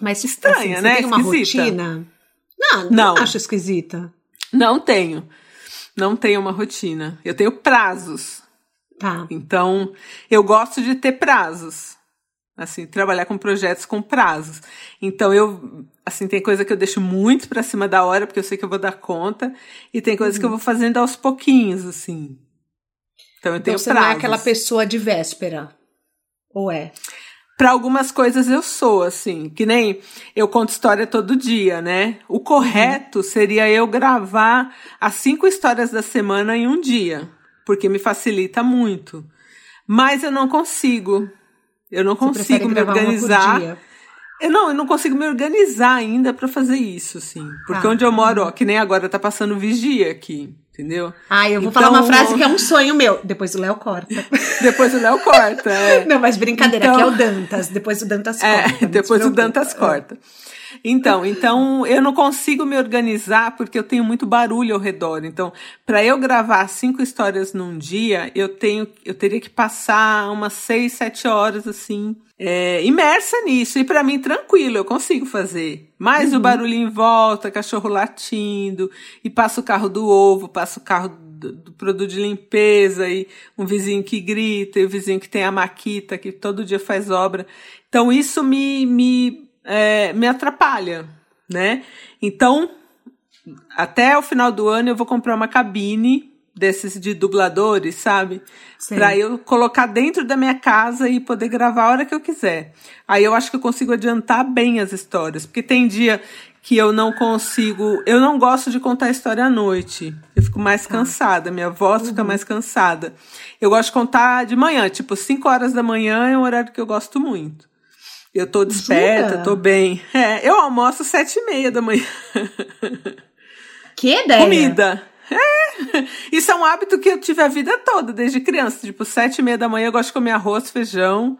Mas estranha, assim, né? Tem uma Esquisita. rotina? Não, não, não acho esquisita. Não tenho. Não tenho uma rotina. Eu tenho prazos. Tá. Então, eu gosto de ter prazos. Assim, trabalhar com projetos com prazos. Então, eu, assim, tem coisa que eu deixo muito para cima da hora, porque eu sei que eu vou dar conta, e tem coisas uhum. que eu uhum. vou fazendo aos pouquinhos, assim. Então, eu então, tenho você prazos. não é aquela pessoa de véspera. Ou é? Para algumas coisas eu sou, assim, que nem eu conto história todo dia, né? O correto uhum. seria eu gravar as cinco histórias da semana em um dia, porque me facilita muito. Mas eu não consigo. Eu não Você consigo me organizar. Eu não, eu não consigo me organizar ainda para fazer isso, assim. Porque ah, onde eu moro, ó, que nem agora tá passando vigia aqui. Entendeu? Ah, eu vou então, falar uma frase que é um sonho meu. Depois o Léo corta. depois o Léo corta. É. Não, mas brincadeira, então, que é o Dantas. Depois o Dantas é, corta. É, depois o Dantas corta. Então, então eu não consigo me organizar porque eu tenho muito barulho ao redor. Então, para eu gravar cinco histórias num dia, eu tenho, eu teria que passar umas seis, sete horas assim é, imersa nisso. E para mim, tranquilo, eu consigo fazer. Mas uhum. o barulho em volta, cachorro latindo, e passa o carro do ovo, passa o carro do, do, produto de limpeza, e um vizinho que grita, e o vizinho que tem a maquita, que todo dia faz obra. Então, isso me, me, é, me atrapalha, né? Então, até o final do ano, eu vou comprar uma cabine desses de dubladores, sabe? Para eu colocar dentro da minha casa e poder gravar a hora que eu quiser. Aí eu acho que eu consigo adiantar bem as histórias, porque tem dia que eu não consigo, eu não gosto de contar história à noite. Eu fico mais tá. cansada, minha voz uhum. fica mais cansada. Eu gosto de contar de manhã, tipo 5 horas da manhã é um horário que eu gosto muito. Eu tô desperta, Jura? tô bem. É, eu almoço sete e meia da manhã. Que ideia! Comida. É, isso é um hábito que eu tive a vida toda, desde criança. Tipo, sete e meia da manhã eu gosto de comer arroz, feijão,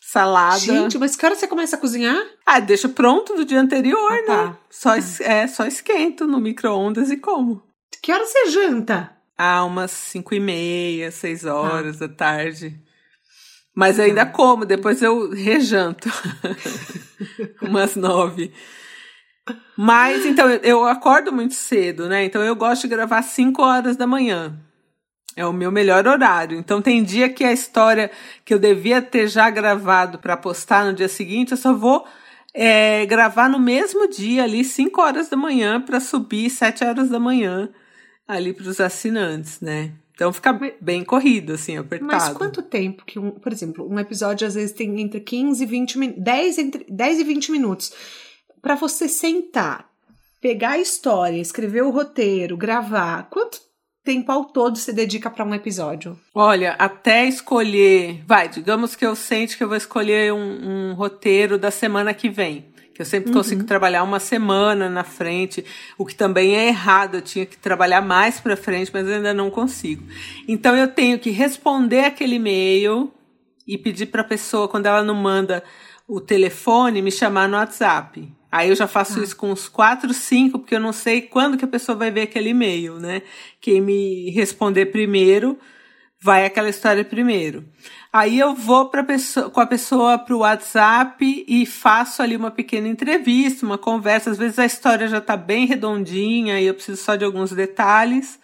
salada. Gente, mas que hora você começa a cozinhar? Ah, deixa pronto do dia anterior, ah, né? tá. né? Só, é, só esquento no micro-ondas e como. Que hora você janta? a umas cinco e meia, seis horas ah. da tarde. Mas ainda como, depois eu rejanto. umas nove. Mas, então, eu acordo muito cedo, né? Então, eu gosto de gravar 5 horas da manhã. É o meu melhor horário. Então, tem dia que a história que eu devia ter já gravado para postar no dia seguinte, eu só vou é, gravar no mesmo dia, ali, 5 horas da manhã, para subir 7 horas da manhã, ali para os assinantes, né? Então fica bem corrido, assim, apertado. Mas quanto tempo que, um, por exemplo, um episódio às vezes tem entre 15 e 20 minutos, 10, entre, 10 e 20 minutos para você sentar, pegar a história, escrever o roteiro, gravar, quanto tempo ao todo você dedica para um episódio? Olha, até escolher, vai, digamos que eu sente que eu vou escolher um, um roteiro da semana que vem. Que eu sempre uhum. consigo trabalhar uma semana na frente, o que também é errado, eu tinha que trabalhar mais para frente, mas eu ainda não consigo. Então eu tenho que responder aquele e-mail e pedir para a pessoa, quando ela não manda o telefone, me chamar no WhatsApp. Aí eu já faço ah. isso com uns quatro, cinco, porque eu não sei quando que a pessoa vai ver aquele e-mail, né? Quem me responder primeiro vai aquela história primeiro. Aí eu vou pra pessoa, com a pessoa para o WhatsApp e faço ali uma pequena entrevista, uma conversa. Às vezes a história já está bem redondinha e eu preciso só de alguns detalhes.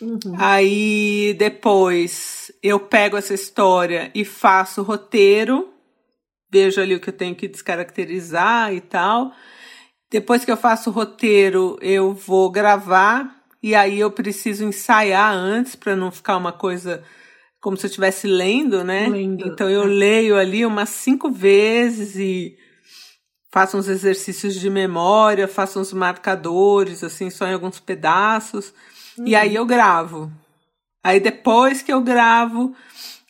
Uhum. Aí depois eu pego essa história e faço o roteiro vejo ali o que eu tenho que descaracterizar e tal. Depois que eu faço o roteiro, eu vou gravar e aí eu preciso ensaiar antes para não ficar uma coisa como se eu estivesse lendo, né? Lendo. Então eu é. leio ali umas cinco vezes e faço uns exercícios de memória, faço uns marcadores, assim, só em alguns pedaços. Uhum. E aí eu gravo. Aí depois que eu gravo,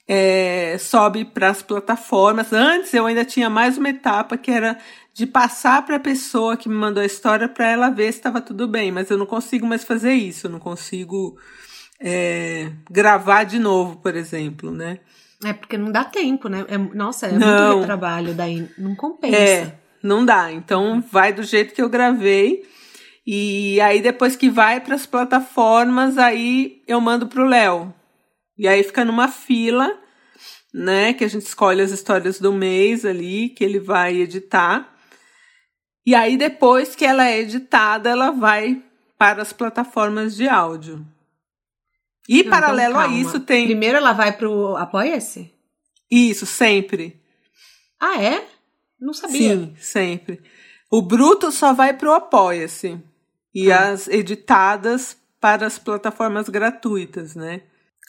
é, sobe para as plataformas. Antes eu ainda tinha mais uma etapa que era de passar para a pessoa que me mandou a história para ela ver se estava tudo bem, mas eu não consigo mais fazer isso, eu não consigo é, gravar de novo, por exemplo, né? É porque não dá tempo, né? É, nossa, é não, muito trabalho, daí não compensa. É, não dá. Então vai do jeito que eu gravei. E aí depois que vai para as plataformas, aí eu mando pro Léo. E aí fica numa fila, né? Que a gente escolhe as histórias do mês ali, que ele vai editar. E aí, depois que ela é editada, ela vai para as plataformas de áudio. E Não, então paralelo então, a isso tem. Primeiro ela vai para o Apoia-se? Isso, sempre. Ah, é? Não sabia. Sim, sempre. O bruto só vai para o Apoia-se. E ah. as editadas para as plataformas gratuitas, né?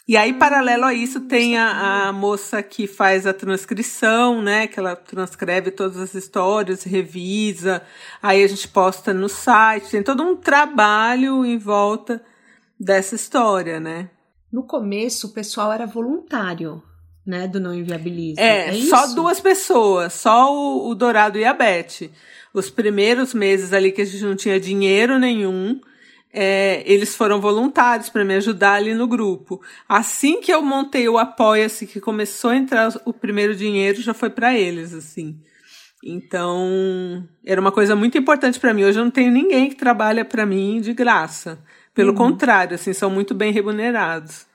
E aí, paralelo a isso, tem a, a, moça que faz a transcrição, né? Que ela transcreve todas as histórias, revisa, aí a gente posta no site, tem todo um trabalho em volta dessa história, né? No começo, o pessoal era voluntário, né? Do Não Inviabilize. É, é só duas pessoas, só o, o Dourado e a Beth. Os primeiros meses ali que a gente não tinha dinheiro nenhum, é, eles foram voluntários para me ajudar ali no grupo. Assim que eu montei o Apoia-se, que começou a entrar o primeiro dinheiro, já foi para eles, assim. Então, era uma coisa muito importante para mim. Hoje eu não tenho ninguém que trabalha para mim de graça. Pelo uhum. contrário, assim, são muito bem remunerados.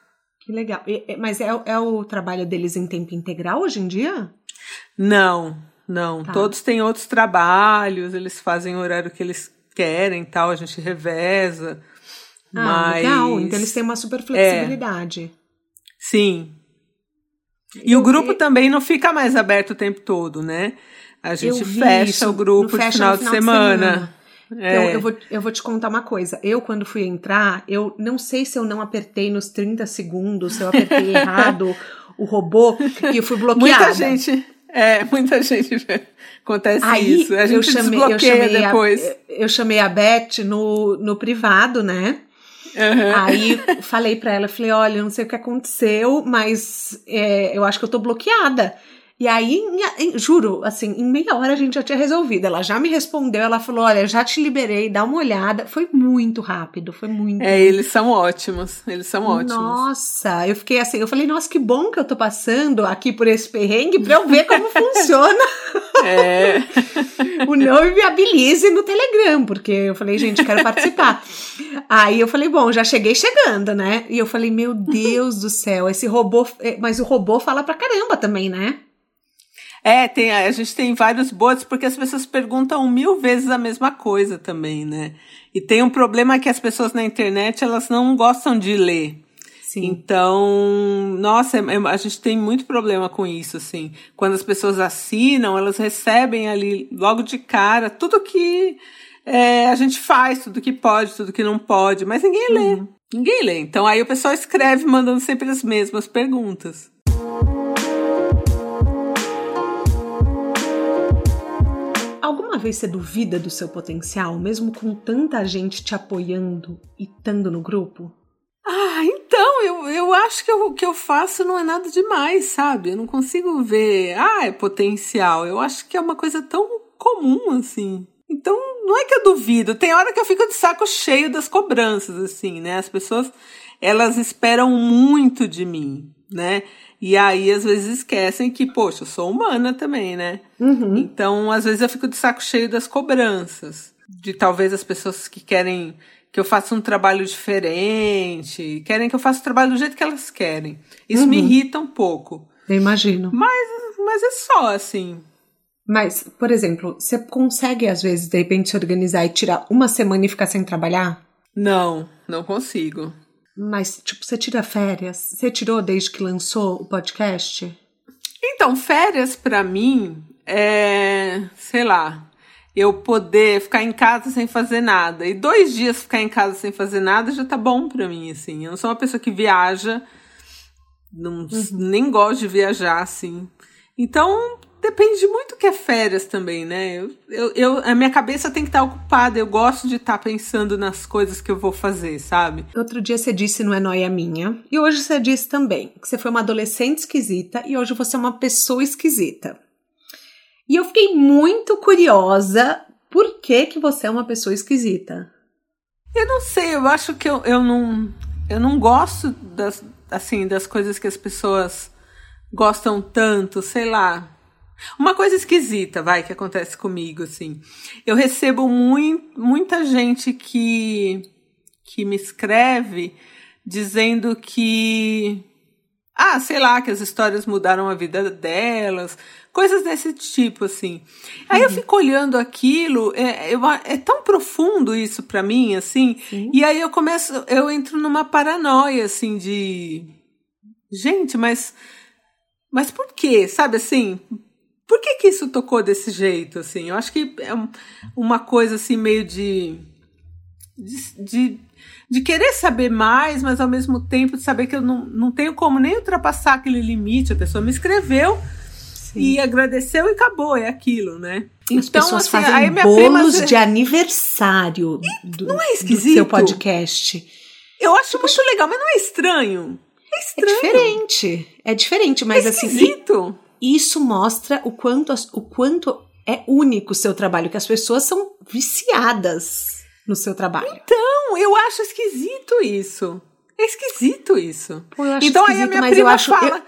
Que legal. Mas é, é o trabalho deles em tempo integral hoje em dia? Não, não. Tá. Todos têm outros trabalhos, eles fazem o horário que eles querem tal, a gente reveza. Ah, mas... legal. Então eles têm uma super flexibilidade. É. Sim. E eu, o grupo eu... também não fica mais aberto o tempo todo, né? A gente fecha o grupo no final, no final de semana. De semana. É. Então, eu vou, eu vou te contar uma coisa. Eu, quando fui entrar, eu não sei se eu não apertei nos 30 segundos, se eu apertei errado o robô e eu fui bloqueada. Muita gente, é, muita gente acontece Aí, isso. A gente eu chamei, eu chamei depois. A, eu chamei a Beth no, no privado, né? Uhum. Aí falei para ela, falei, olha, não sei o que aconteceu, mas é, eu acho que eu tô bloqueada. E aí, em, juro, assim, em meia hora a gente já tinha resolvido. Ela já me respondeu, ela falou: Olha, já te liberei, dá uma olhada. Foi muito rápido, foi muito. É, eles são ótimos, eles são ótimos. Nossa, eu fiquei assim, eu falei: Nossa, que bom que eu tô passando aqui por esse perrengue pra eu ver como funciona. É. o não inviabilize no Telegram, porque eu falei, gente, quero participar. Aí eu falei, bom, já cheguei chegando, né? E eu falei, meu Deus do céu, esse robô. Eh, mas o robô fala pra caramba também, né? É, tem, a gente tem vários bots porque as pessoas perguntam mil vezes a mesma coisa também, né? E tem um problema que as pessoas na internet elas não gostam de ler. Sim. Então, nossa, é, é, a gente tem muito problema com isso, assim. Quando as pessoas assinam, elas recebem ali logo de cara tudo que é, a gente faz, tudo que pode, tudo que não pode, mas ninguém lê. Uhum. Ninguém lê. Então aí o pessoal escreve mandando sempre as mesmas perguntas. Alguma vez você duvida do seu potencial, mesmo com tanta gente te apoiando e estando no grupo? Ah, então, eu, eu acho que o que eu faço não é nada demais, sabe? Eu não consigo ver, ah, é potencial. Eu acho que é uma coisa tão comum, assim. Então, não é que eu duvido. Tem hora que eu fico de saco cheio das cobranças, assim, né? As pessoas, elas esperam muito de mim, né? E aí, às vezes, esquecem que, poxa, eu sou humana também, né? Uhum. Então, às vezes, eu fico de saco cheio das cobranças. De talvez as pessoas que querem que eu faça um trabalho diferente, querem que eu faça o trabalho do jeito que elas querem. Isso uhum. me irrita um pouco. Eu imagino. Mas, mas é só assim. Mas, por exemplo, você consegue, às vezes, de repente, se organizar e tirar uma semana e ficar sem trabalhar? Não, não consigo. Mas, tipo, você tira férias? Você tirou desde que lançou o podcast? Então, férias para mim é, sei lá, eu poder ficar em casa sem fazer nada. E dois dias ficar em casa sem fazer nada já tá bom pra mim, assim. Eu não sou uma pessoa que viaja, não, uhum. nem gosto de viajar, assim. Então, depende muito do que é férias também, né? Eu, eu, eu, a minha cabeça tem que estar ocupada. Eu gosto de estar pensando nas coisas que eu vou fazer, sabe? Outro dia você disse, não é noia minha. E hoje você disse também que você foi uma adolescente esquisita e hoje você é uma pessoa esquisita. E eu fiquei muito curiosa por que, que você é uma pessoa esquisita. Eu não sei, eu acho que eu, eu não eu não gosto das assim das coisas que as pessoas gostam tanto, sei lá. Uma coisa esquisita, vai, que acontece comigo assim. Eu recebo muito, muita gente que que me escreve dizendo que ah, sei lá, que as histórias mudaram a vida delas, coisas desse tipo, assim. Aí uhum. eu fico olhando aquilo, é, eu, é tão profundo isso para mim, assim, Sim. e aí eu começo, eu entro numa paranoia, assim, de. Gente, mas. Mas por quê? Sabe assim? Por que que isso tocou desse jeito, assim? Eu acho que é uma coisa, assim, meio de, de, de de querer saber mais, mas ao mesmo tempo de saber que eu não, não tenho como nem ultrapassar aquele limite. A pessoa me escreveu Sim. e agradeceu e acabou, é aquilo, né? As então, pessoas assim, fazem bolos prima... de aniversário do, não é esquisito? do seu podcast. Eu acho muito legal, mas não é estranho. É, é estranho. É diferente. É diferente, mas é assim. Esquisito. Isso mostra o quanto, o quanto é único o seu trabalho, que as pessoas são viciadas no seu trabalho. Então, eu acho esquisito isso. É esquisito isso. Pô, então aí a minha prima eu acho, fala.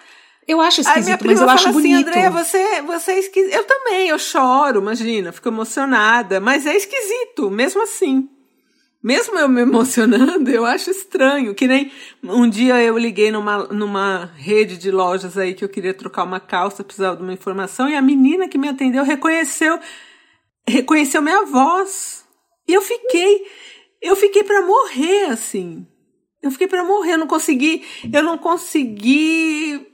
Eu, eu acho esquisito, mas eu acho assim, bonito. André, você, você é esquisito. Eu também, eu choro, imagina, fico emocionada, mas é esquisito, mesmo assim. Mesmo eu me emocionando, eu acho estranho. Que nem um dia eu liguei numa, numa rede de lojas aí que eu queria trocar uma calça, precisava de uma informação, e a menina que me atendeu reconheceu, reconheceu minha voz. E eu fiquei, eu fiquei para morrer assim. Eu fiquei para morrer, eu não consegui, eu não consegui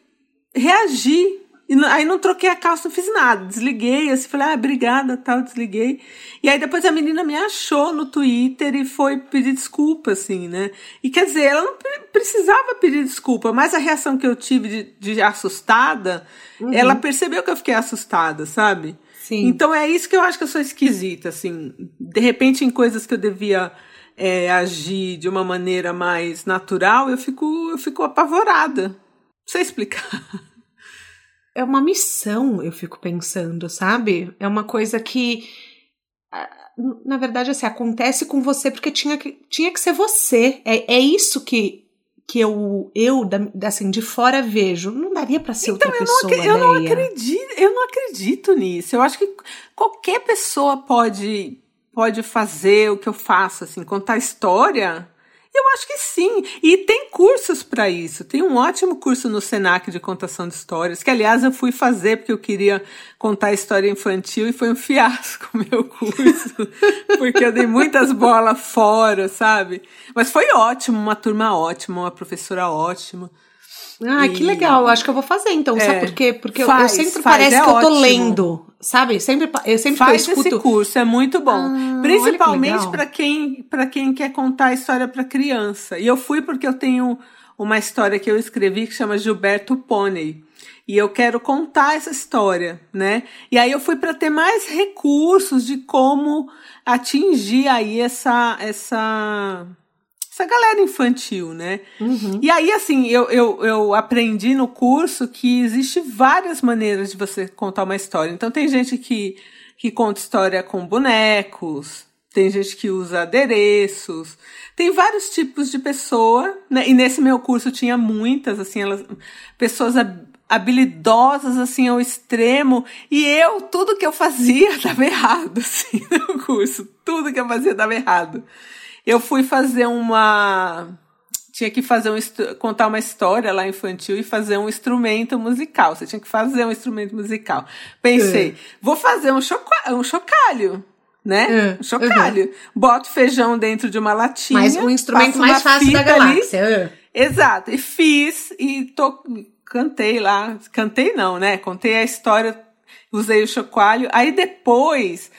reagir. E aí não troquei a calça, não fiz nada. Desliguei, assim, falei, ah, obrigada, tal, desliguei. E aí depois a menina me achou no Twitter e foi pedir desculpa, assim, né? E quer dizer, ela não precisava pedir desculpa, mas a reação que eu tive de, de assustada, uhum. ela percebeu que eu fiquei assustada, sabe? Sim. Então é isso que eu acho que eu sou esquisita, assim. De repente, em coisas que eu devia é, agir de uma maneira mais natural, eu fico, eu fico apavorada. Não sei explicar. É uma missão, eu fico pensando, sabe? É uma coisa que, na verdade, assim, acontece com você porque tinha que, tinha que ser você. É, é isso que, que eu, eu assim, de fora vejo. Não daria para ser então, outra eu pessoa. Não, eu não acredito, eu não acredito nisso. Eu acho que qualquer pessoa pode pode fazer o que eu faço, assim, contar história eu acho que sim. E tem cursos para isso. Tem um ótimo curso no Senac de contação de histórias, que aliás eu fui fazer porque eu queria contar história infantil e foi um fiasco o meu curso, porque eu dei muitas bolas fora, sabe? Mas foi ótimo, uma turma ótima, uma professora ótima. Ah, e... que legal. Acho que eu vou fazer então. É, sabe por quê? Porque faz, eu, sempre faz, parece é que eu tô lendo. Sabe? Sempre, eu sempre faz eu escuto... esse curso, é muito bom. Ah, Principalmente para quem, para quem quer contar a história para criança. E eu fui porque eu tenho uma história que eu escrevi que chama Gilberto Pônei. E eu quero contar essa história, né? E aí eu fui para ter mais recursos de como atingir aí essa essa essa galera infantil, né? Uhum. E aí, assim, eu, eu, eu aprendi no curso que existe várias maneiras de você contar uma história. Então, tem gente que, que conta história com bonecos, tem gente que usa adereços, tem vários tipos de pessoa, né? E nesse meu curso tinha muitas, assim, elas, pessoas habilidosas, assim, ao extremo, e eu, tudo que eu fazia dava errado, assim, no curso, tudo que eu fazia dava errado eu fui fazer uma tinha que fazer um contar uma história lá infantil e fazer um instrumento musical. Você tinha que fazer um instrumento musical. Pensei, é. vou fazer um, choca um chocalho. Né? É. Um chocalho. Uhum. Boto feijão dentro de uma latinha. Mas o instrumento mais fácil da galáxia. É. Exato. E fiz e to... cantei lá. Cantei não, né? Contei a história, usei o chocalho. Aí depois,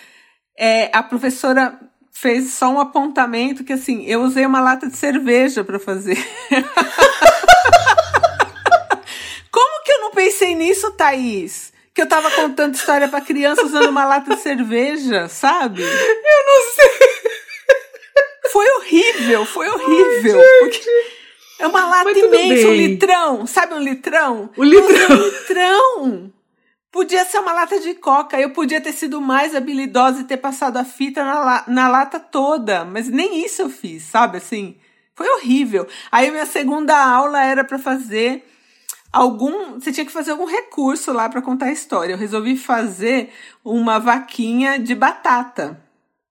é, a professora fez só um apontamento que assim, eu usei uma lata de cerveja para fazer. Como que eu não pensei nisso, Thaís? Que eu tava contando história para criança usando uma lata de cerveja, sabe? Eu não sei. Foi horrível, foi horrível. Ai, é uma lata imensa, um litrão. Sabe um litrão? O litrão. Um litrão. Podia ser uma lata de coca, eu podia ter sido mais habilidosa e ter passado a fita na, la na lata toda, mas nem isso eu fiz, sabe? Assim, foi horrível. Aí minha segunda aula era para fazer algum, você tinha que fazer algum recurso lá para contar a história. Eu resolvi fazer uma vaquinha de batata.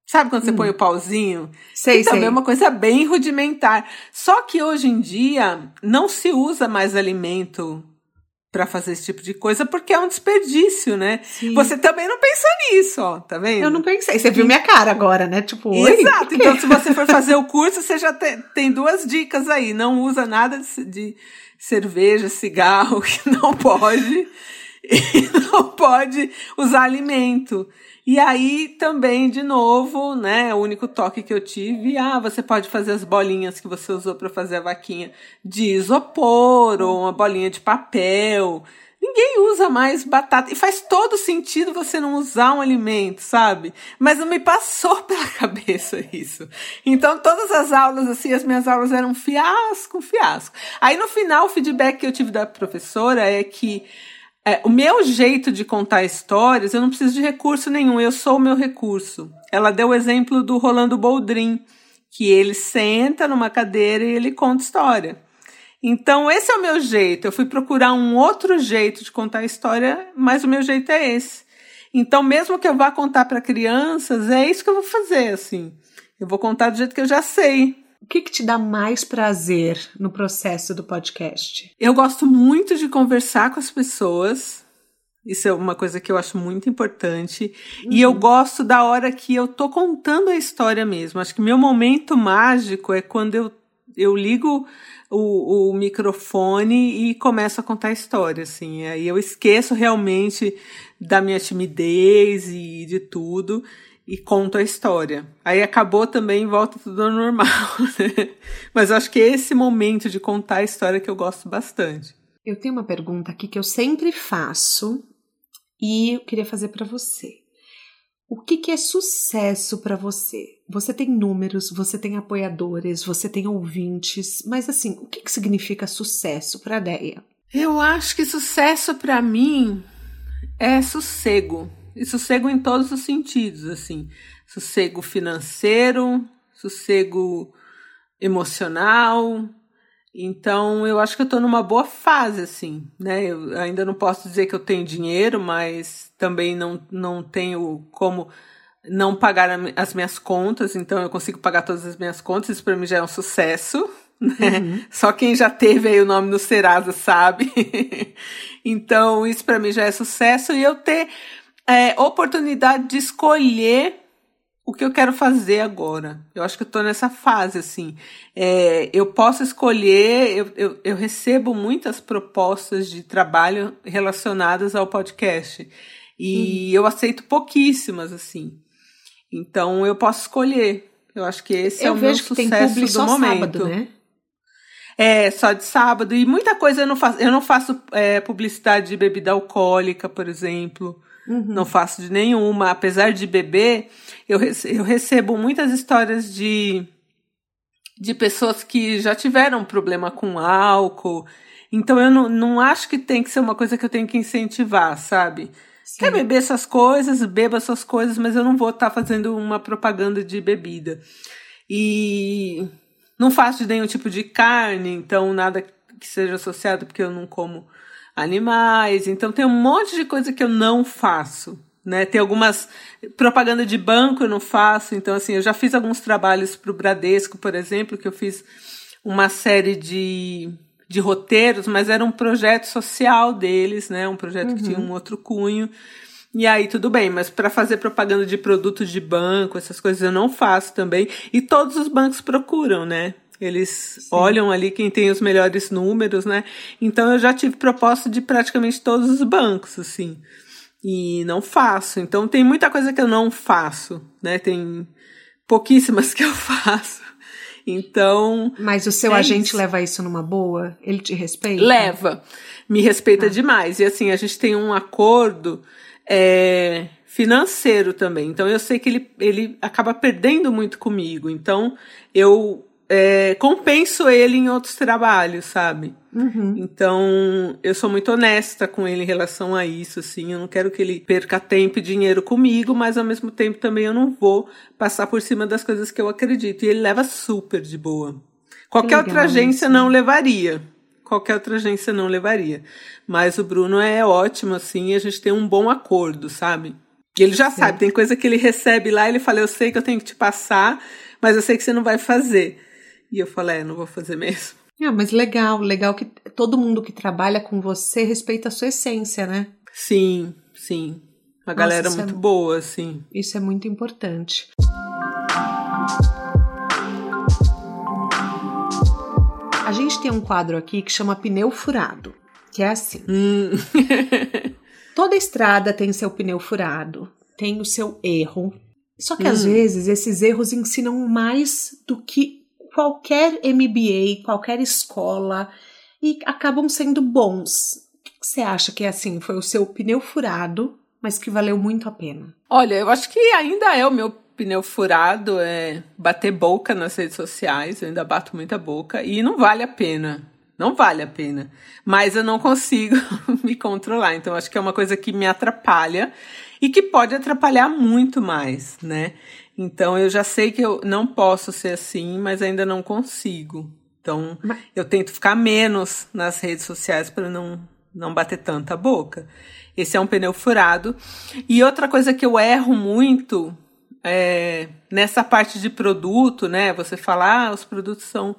Sabe quando você hum. põe o pauzinho? Sei, que também sei. é uma coisa bem rudimentar. Só que hoje em dia não se usa mais alimento para fazer esse tipo de coisa, porque é um desperdício, né? Sim. Você também não pensou nisso, ó, tá vendo? Eu não pensei. Você viu minha cara agora, né? Tipo, Exato. Então, se você for fazer o curso, você já tem, tem duas dicas aí. Não usa nada de, de cerveja, cigarro, que não pode. E não pode usar alimento. E aí também, de novo, né, o único toque que eu tive, ah, você pode fazer as bolinhas que você usou para fazer a vaquinha de isopor ou uma bolinha de papel. Ninguém usa mais batata. E faz todo sentido você não usar um alimento, sabe? Mas não me passou pela cabeça isso. Então, todas as aulas, assim, as minhas aulas eram fiasco, fiasco. Aí, no final, o feedback que eu tive da professora é que é, o meu jeito de contar histórias, eu não preciso de recurso nenhum, eu sou o meu recurso. Ela deu o exemplo do Rolando Boldrin, que ele senta numa cadeira e ele conta história. Então, esse é o meu jeito. Eu fui procurar um outro jeito de contar a história, mas o meu jeito é esse. Então, mesmo que eu vá contar para crianças, é isso que eu vou fazer, assim. Eu vou contar do jeito que eu já sei. O que, que te dá mais prazer no processo do podcast? Eu gosto muito de conversar com as pessoas. Isso é uma coisa que eu acho muito importante. Uhum. E eu uhum. gosto da hora que eu tô contando a história mesmo. Acho que meu momento mágico é quando eu, eu ligo o, o microfone e começo a contar a história, assim. Aí eu esqueço realmente da minha timidez e de tudo e conto a história. Aí acabou também, volta tudo ao normal. Né? Mas eu acho que é esse momento de contar a história que eu gosto bastante. Eu tenho uma pergunta aqui que eu sempre faço e eu queria fazer para você. O que, que é sucesso para você? Você tem números, você tem apoiadores, você tem ouvintes, mas assim, o que, que significa sucesso para a Deia? Eu acho que sucesso para mim é sossego e sossego em todos os sentidos, assim. Sossego financeiro, sossego emocional Então, eu acho que eu tô numa boa fase, assim, né? Eu ainda não posso dizer que eu tenho dinheiro, mas também não, não tenho como não pagar as minhas contas, então eu consigo pagar todas as minhas contas, isso para mim já é um sucesso, né? Uhum. Só quem já teve aí o nome no Serasa sabe. então, isso para mim já é sucesso e eu ter é, oportunidade de escolher o que eu quero fazer agora. Eu acho que eu tô nessa fase, assim. É, eu posso escolher, eu, eu, eu, recebo muitas propostas de trabalho relacionadas ao podcast. E uhum. eu aceito pouquíssimas, assim. Então eu posso escolher. Eu acho que esse eu é o meu sucesso do só momento. Sábado, né? É, só de sábado. E muita coisa eu não faço. Eu não faço é, publicidade de bebida alcoólica, por exemplo. Uhum. Não faço de nenhuma. Apesar de beber, eu, eu recebo muitas histórias de, de pessoas que já tiveram problema com álcool. Então eu não, não acho que tem que ser uma coisa que eu tenho que incentivar, sabe? Sim. Quer beber essas coisas, beba essas coisas, mas eu não vou estar tá fazendo uma propaganda de bebida. E não faço de nenhum tipo de carne, então nada que seja associado, porque eu não como animais. Então tem um monte de coisa que eu não faço. Né? Tem algumas propaganda de banco eu não faço, então assim, eu já fiz alguns trabalhos para o Bradesco, por exemplo, que eu fiz uma série de, de roteiros, mas era um projeto social deles, né? Um projeto uhum. que tinha um outro cunho. E aí tudo bem, mas para fazer propaganda de produtos de banco, essas coisas eu não faço também. E todos os bancos procuram, né? Eles Sim. olham ali quem tem os melhores números, né? Então eu já tive proposta de praticamente todos os bancos, assim. E não faço. Então tem muita coisa que eu não faço, né? Tem pouquíssimas que eu faço. Então. Mas o seu é agente isso. leva isso numa boa? Ele te respeita? Leva. Me respeita ah. demais. E assim, a gente tem um acordo é, financeiro também. Então eu sei que ele, ele acaba perdendo muito comigo. Então eu é, compenso ele em outros trabalhos, sabe? Uhum. Então, eu sou muito honesta com ele em relação a isso, assim. Eu não quero que ele perca tempo e dinheiro comigo, mas ao mesmo tempo também eu não vou passar por cima das coisas que eu acredito. E ele leva super de boa. Qualquer legal, outra agência isso. não levaria. Qualquer outra agência não levaria. Mas o Bruno é ótimo, assim, e a gente tem um bom acordo, sabe? E ele já Sim. sabe, tem coisa que ele recebe lá, ele fala, eu sei que eu tenho que te passar, mas eu sei que você não vai fazer. E eu falei, é, não vou fazer mesmo. Ah, mas legal, legal que todo mundo que trabalha com você respeita a sua essência, né? Sim, sim. Uma Nossa, galera muito é, boa, assim. Isso é muito importante. A gente tem um quadro aqui que chama pneu furado, que é assim. Hum. Toda estrada tem seu pneu furado, tem o seu erro. Só que hum. às vezes esses erros ensinam mais do que qualquer MBA, qualquer escola e acabam sendo bons. O que você acha que é assim? Foi o seu pneu furado, mas que valeu muito a pena? Olha, eu acho que ainda é o meu pneu furado, é bater boca nas redes sociais, eu ainda bato muita boca e não vale a pena. Não vale a pena. Mas eu não consigo me controlar. Então, acho que é uma coisa que me atrapalha e que pode atrapalhar muito mais, né? Então eu já sei que eu não posso ser assim, mas ainda não consigo. Então mas... eu tento ficar menos nas redes sociais para não não bater tanta boca. Esse é um pneu furado. E outra coisa que eu erro muito é nessa parte de produto, né? Você falar, ah, os produtos são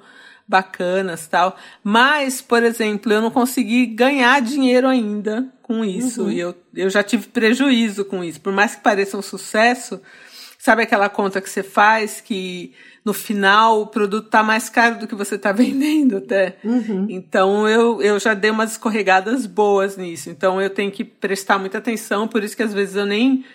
bacanas tal. Mas, por exemplo, eu não consegui ganhar dinheiro ainda com isso. Uhum. E eu, eu já tive prejuízo com isso. Por mais que pareça um sucesso, Sabe aquela conta que você faz que no final o produto tá mais caro do que você tá vendendo até? Uhum. Então eu, eu já dei umas escorregadas boas nisso. Então eu tenho que prestar muita atenção, por isso que às vezes eu nem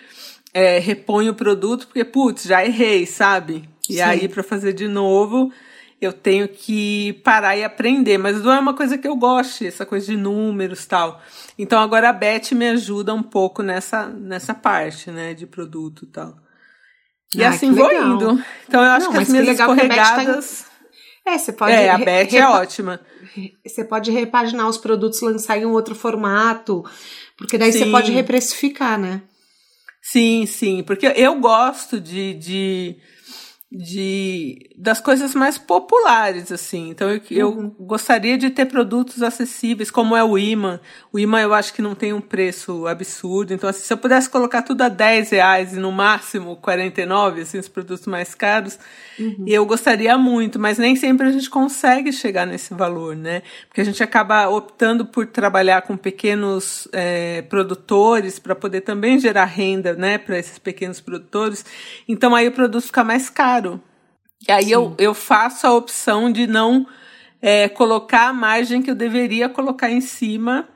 é, reponho o produto, porque, putz, já errei, sabe? E Sim. aí, para fazer de novo, eu tenho que parar e aprender. Mas não é uma coisa que eu goste, essa coisa de números tal. Então agora a Beth me ajuda um pouco nessa, nessa parte, né, de produto e tal. E ah, assim vou indo. Então eu acho Não, que as minhas que escorregadas. Tá em... É, você pode. É, a Beth é ótima. Você pode repaginar os produtos, lançar em um outro formato, porque daí sim. você pode reprecificar, né? Sim, sim, porque eu gosto de, de, de das coisas mais populares assim. Então eu, eu Uhum. gostaria de ter produtos acessíveis, como é o imã. O imã eu acho que não tem um preço absurdo. Então assim, se eu pudesse colocar tudo a 10 reais e no máximo 49, assim, os produtos mais caros, Uhum. eu gostaria muito, mas nem sempre a gente consegue chegar nesse valor, né? Porque a gente acaba optando por trabalhar com pequenos eh, produtores para poder também gerar renda, né, para esses pequenos produtores. Então aí o produto fica mais caro. E aí eu, eu faço a opção de não eh, colocar a margem que eu deveria colocar em cima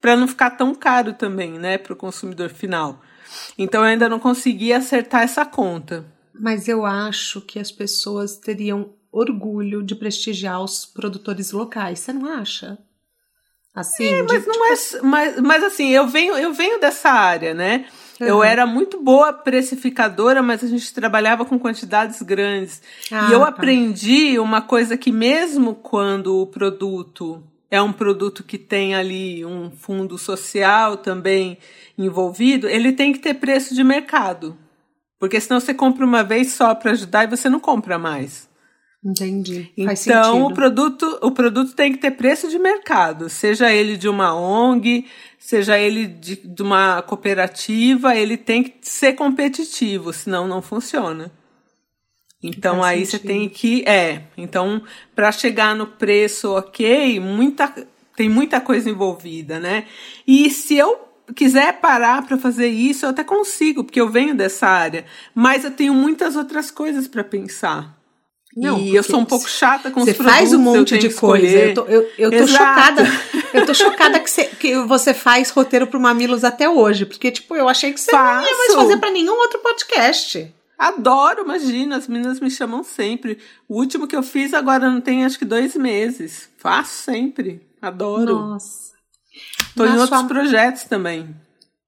para não ficar tão caro também, né, para o consumidor final. Então eu ainda não consegui acertar essa conta. Mas eu acho que as pessoas teriam orgulho de prestigiar os produtores locais. Você não acha? Assim, de- Mas não é, mas, mas assim, eu venho, eu venho dessa área, né? Eu Uhum. era muito boa precificadora, mas a gente trabalhava com quantidades grandes. Ah, e eu tá. aprendi uma coisa que mesmo quando o produto é um produto que tem ali um fundo social também envolvido, ele tem que ter preço de mercado. Porque senão você compra uma vez só para ajudar e você não compra mais. Entendi. Então, o produto, o produto tem que ter preço de mercado, seja ele de uma ONG, seja ele de, de uma cooperativa, ele tem que ser competitivo, senão não funciona. Então Faz aí você sentido. tem que é, então para chegar no preço ok, muita tem muita coisa envolvida, né? E se eu quiser parar para fazer isso, eu até consigo, porque eu venho dessa área, mas eu tenho muitas outras coisas para pensar. Não, e eu sou um pouco chata com os Você produtos. faz um monte de coisa. Eu tô, eu, eu tô chocada. Eu tô chocada que você, que você faz roteiro pro Mamilos até hoje. Porque, tipo, eu achei que você não ia mais Faço. fazer pra nenhum outro podcast. Adoro, imagina, as meninas me chamam sempre. O último que eu fiz agora não tem acho que dois meses. Faço sempre. Adoro. Nossa. Tô em Na outros sua- projetos também.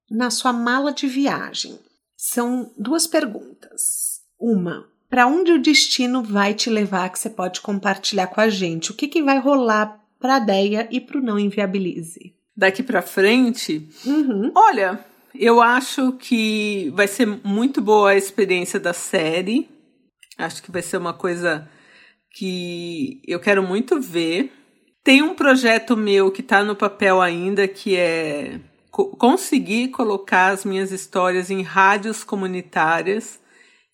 Na sua mala de viagem, são duas perguntas. Uma, para onde o destino vai te levar que você pode compartilhar com a gente? O que, que vai rolar pra Deia e pro Não Inviabilize? Daqui pra frente, Uhum. olha, eu acho que vai ser muito boa a experiência da série. Acho que vai ser uma coisa que eu quero muito ver. Tem um projeto meu que está no papel ainda, que é co- conseguir colocar as minhas histórias em rádios comunitárias,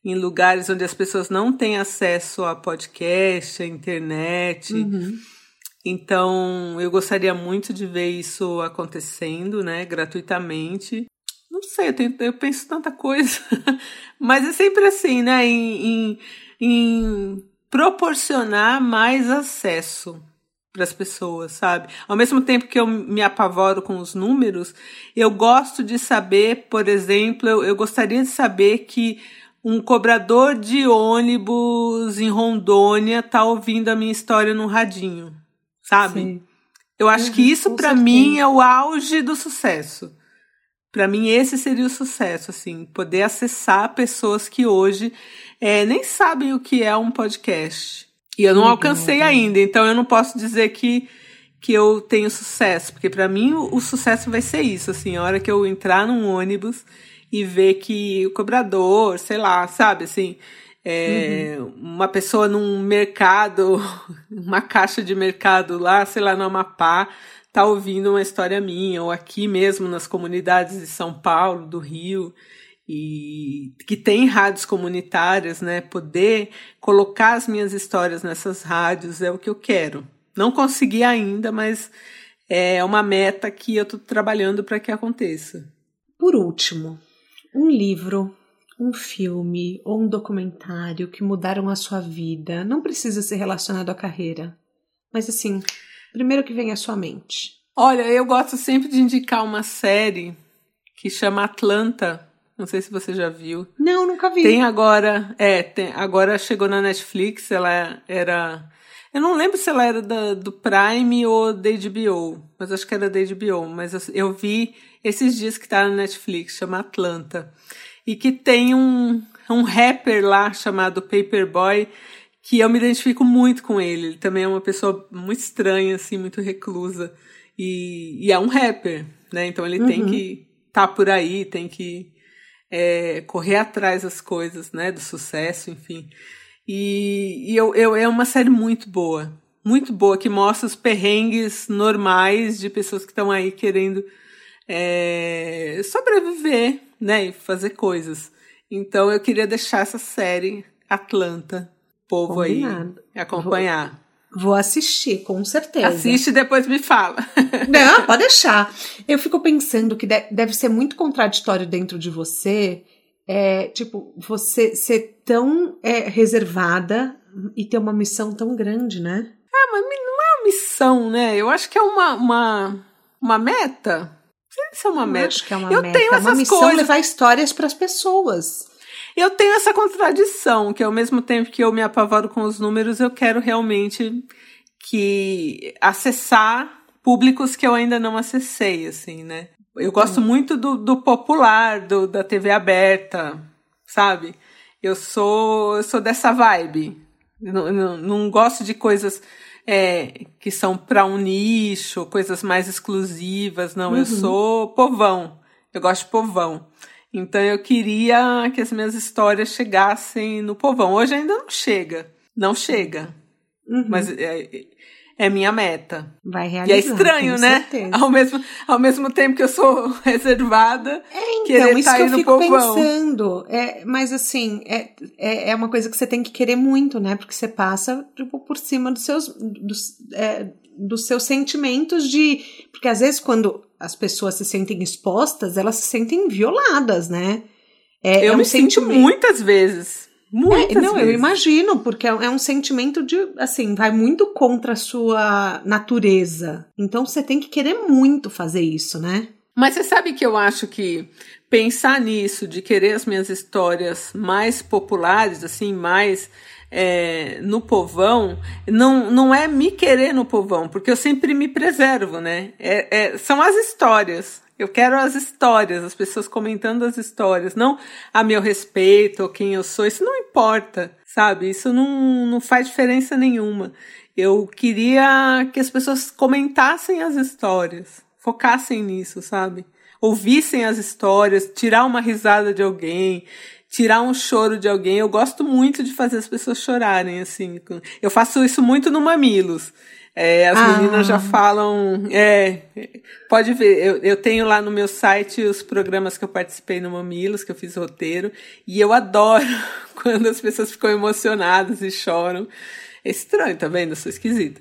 em lugares onde as pessoas não têm acesso a podcast, a internet. Uhum. Então, eu gostaria muito de ver isso acontecendo, né, gratuitamente. Não sei, eu, tenho- eu penso tanta coisa, mas é sempre assim, né, em, em- em proporcionar mais acesso para as pessoas, sabe? Ao mesmo tempo que eu me apavoro com os números, eu gosto de saber, por exemplo, eu, eu gostaria de saber que um cobrador de ônibus em Rondônia está ouvindo a minha história no radinho, sabe? Sim. Eu acho Uhum, que isso para mim é o auge do sucesso. Para mim esse seria o sucesso, assim, poder acessar pessoas que hoje eh, nem sabem o que é um podcast. E eu não Legal, alcancei né? ainda, então eu não posso dizer que que eu tenho sucesso, porque para mim o, o sucesso vai ser isso, assim, a hora que eu entrar num ônibus e ver que o cobrador, sei lá, sabe, assim, é, uma pessoa num mercado, uma caixa de mercado lá, sei lá, no Amapá, tá ouvindo uma história minha, ou aqui mesmo nas comunidades de São Paulo, do Rio, e que tem rádios comunitárias, né? Poder colocar as minhas histórias nessas rádios é o que eu quero. Não consegui ainda, mas é uma meta que eu tô trabalhando para que aconteça. Por último, um livro, um filme ou um documentário que mudaram a sua vida. Não precisa ser relacionado à carreira, mas assim, primeiro que vem à sua mente. Olha, eu gosto sempre de indicar uma série que chama Atlanta. Não sei se você já viu. Não, nunca vi. Tem agora, é, tem, agora chegou na Netflix, ela era. Eu não lembro se ela era da, do Prime ou da HBO, mas acho que era da HBO. Mas eu, eu vi esses dias que tá na Netflix, chama Atlanta. E que tem um, um rapper lá chamado Paperboy, que eu me identifico muito com ele. Ele também é uma pessoa muito estranha, assim, muito reclusa. E, e é um rapper, né? Então ele tem Uhum. que estar tá por aí, tem que é, correr atrás das coisas, né? Do sucesso, enfim. E, e eu, eu, é uma série muito boa, muito boa, que mostra os perrengues normais de pessoas que estão aí querendo é, sobreviver, né? E fazer coisas. Então eu queria deixar essa série Atlanta, povo Combinado. aí, acompanhar. Vou assistir, com certeza. Assiste e depois me fala. Não, pode deixar. Eu fico pensando que deve ser muito contraditório dentro de você, é, tipo, você ser tão é, reservada e ter uma missão tão grande, né? É, mas não é uma missão, né? Eu acho que é uma, uma, uma meta. Isso é uma meta. Acho que é uma eu meta. Tenho é uma missão coisas... levar histórias para as pessoas. Eu tenho essa contradição, que ao mesmo tempo que eu me apavoro com os números, eu quero realmente que acessar públicos que eu ainda não acessei, assim, né? Eu gosto muito do, do popular, do, da TV aberta, sabe? Eu sou, eu sou dessa vibe. não, não, não gosto de coisas é, que são para um nicho, coisas mais exclusivas. Não, uhum. eu sou povão. Eu gosto de povão. Então eu queria que as minhas histórias chegassem no povão. Hoje ainda não chega. Não chega. Uhum. Mas é, é minha meta. Vai realizar. E é estranho, né? Certeza. Ao mesmo, ao mesmo tempo que eu sou reservada, é, então, querer isso tá que eu fico povão. pensando. É, mas assim, é, é, é, uma coisa que você tem que querer muito, né? Porque você passa tipo, por cima dos seus, dos, é, dos seus sentimentos de. Porque às vezes, quando as pessoas se sentem expostas, elas se sentem violadas, né? É, eu é um me sinto muitas vezes. Muitas é, não, vezes. eu imagino, porque é, é um sentimento de, assim, vai muito contra a sua natureza. Então você tem que querer muito fazer isso, né? Mas você sabe que eu acho que pensar nisso, de querer as minhas histórias mais populares, assim, mais é, no povão, não, não é me querer no povão, porque eu sempre me preservo, né? É, é, são as histórias. Eu quero as histórias, as pessoas comentando as histórias, não a meu respeito ou quem eu sou. Isso não importa, sabe? Isso não, não faz diferença nenhuma. Eu queria que as pessoas comentassem as histórias, focassem nisso, sabe? Ouvissem as histórias, tirar uma risada de alguém, tirar um choro de alguém. Eu gosto muito de fazer as pessoas chorarem, assim. Eu faço isso muito no Mamilos. É, as ah. meninas já falam. É, pode ver, eu, eu tenho lá no meu site os programas que eu participei no Mamilos, que eu fiz roteiro, e eu adoro quando as pessoas ficam emocionadas e choram. É estranho, tá vendo? Eu sou esquisita.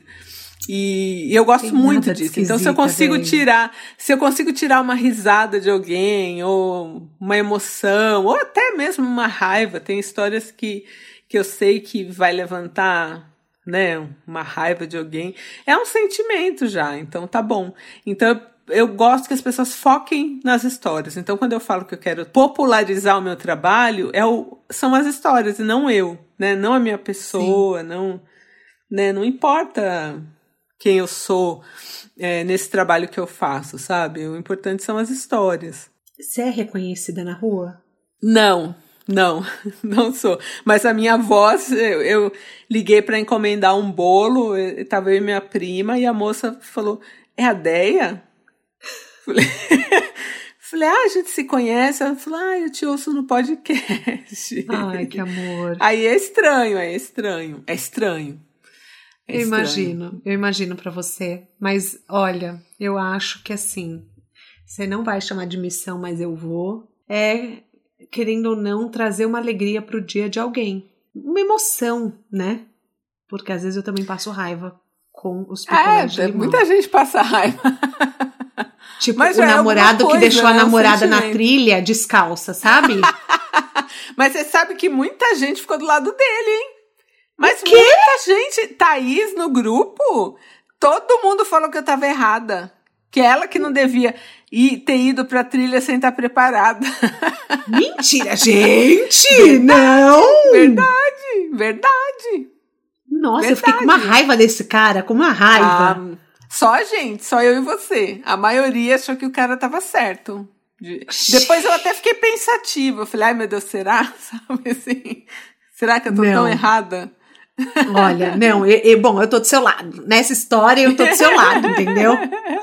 E, eu gosto Tem muito disso. Então, se eu consigo tirar, se eu consigo tirar uma risada de alguém, ou uma emoção, ou até mesmo uma raiva, tem histórias que, que eu sei que vai levantar né, uma raiva de alguém, é um sentimento já, então tá bom. Então eu gosto que as pessoas foquem nas histórias. Então quando eu falo que eu quero popularizar o meu trabalho, é o, são as histórias e não eu, né? Não a minha pessoa, Sim. não, né? Não importa quem eu sou é, nesse trabalho que eu faço, sabe? O importante são as histórias. Você é reconhecida na rua? Não, não, não sou. Mas a minha voz, eu, eu liguei para encomendar um bolo, estava eu e minha prima, e a moça falou: É a Deia? Falei, falei, ah, a gente se conhece. Ela falou, ah, eu te ouço no podcast. Ai, que amor. Aí é estranho, é estranho. É estranho. É eu imagino, eu imagino para você. Mas olha, eu acho que assim, você não vai chamar de missão, mas eu vou. É, querendo ou não, trazer uma alegria pro dia de alguém. Uma emoção, né? Porque às vezes eu também passo raiva com os picolés é, muita gente passa raiva. Tipo, Mas o é namorado coisa, que deixou né? a namorada na trilha descalça, sabe? Mas você sabe que muita gente ficou do lado dele, hein? Mas muita gente, Thaís no grupo, todo mundo falou que eu tava errada. Que ela que não devia ir, ter ido pra trilha sem estar preparada. Mentira, gente! Verdade, não! Verdade, verdade. Nossa, verdade. eu fiquei com uma raiva desse cara, com uma raiva. Ah, só a gente, só eu e você. A maioria achou que o cara tava certo. Depois eu até fiquei pensativa. Eu falei, ai meu Deus, será? Sabe assim? Será que eu tô não. tão errada? Olha, não, e, e, bom, eu tô do seu lado. Nessa história eu tô do seu lado, entendeu?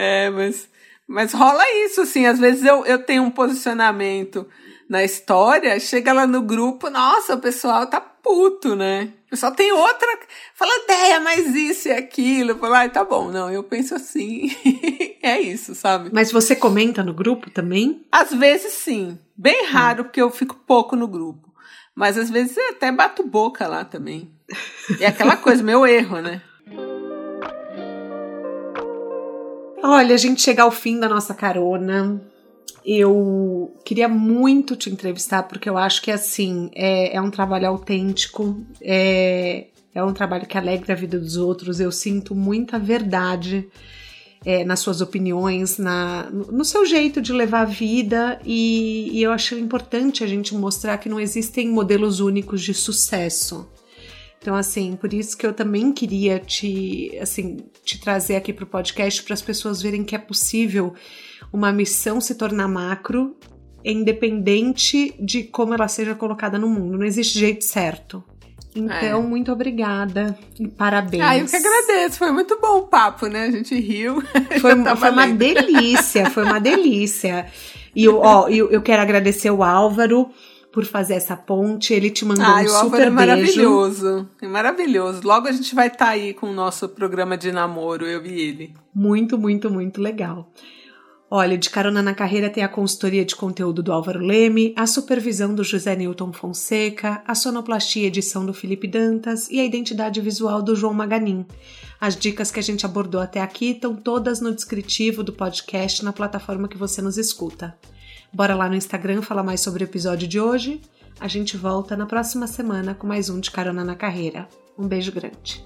É, mas, Mas rola isso, assim, às vezes eu, eu tenho um posicionamento na história, chega lá no grupo, nossa, o pessoal tá puto, né? O pessoal tem outra, fala ideia, mas isso e aquilo. Fala, ah, tá bom, não, eu penso assim. é isso, sabe? Mas você comenta no grupo também? Às vezes sim. Bem raro, hum. porque eu fico pouco no grupo. Mas às vezes eu até bato boca lá também. É aquela coisa, meu erro, né? Olha, a gente chega ao fim da nossa carona. Eu queria muito te entrevistar, porque eu acho que assim é, é um trabalho autêntico, é, é um trabalho que alegra a vida dos outros. Eu sinto muita verdade é, nas suas opiniões, na, no seu jeito de levar a vida, e, e eu acho importante a gente mostrar que não existem modelos únicos de sucesso. Então, assim, por isso que eu também queria te, assim, te trazer aqui para o podcast para as pessoas verem que é possível uma missão se tornar macro, independente de como ela seja colocada no mundo. Não existe jeito certo. Então, é. muito obrigada e parabéns. Ah, eu que agradeço. Foi muito bom o papo, né? A gente riu. Foi, foi uma delícia, foi uma delícia. E eu, ó, eu, eu quero agradecer o Álvaro por fazer essa ponte. Ele te mandou ah, um super é maravilhoso. É maravilhoso. Logo a gente vai estar tá aí com o nosso programa de namoro, eu e ele. Muito, muito, muito legal. Olha, de carona na carreira tem a consultoria de conteúdo do Álvaro Leme, a supervisão do José Newton Fonseca, a sonoplastia e edição do Felipe Dantas e a identidade visual do João Maganin. As dicas que a gente abordou até aqui estão todas no descritivo do podcast na plataforma que você nos escuta. Bora lá no Instagram falar mais sobre o episódio de hoje. A gente volta na próxima semana com mais um de Carona na Carreira. Um beijo grande.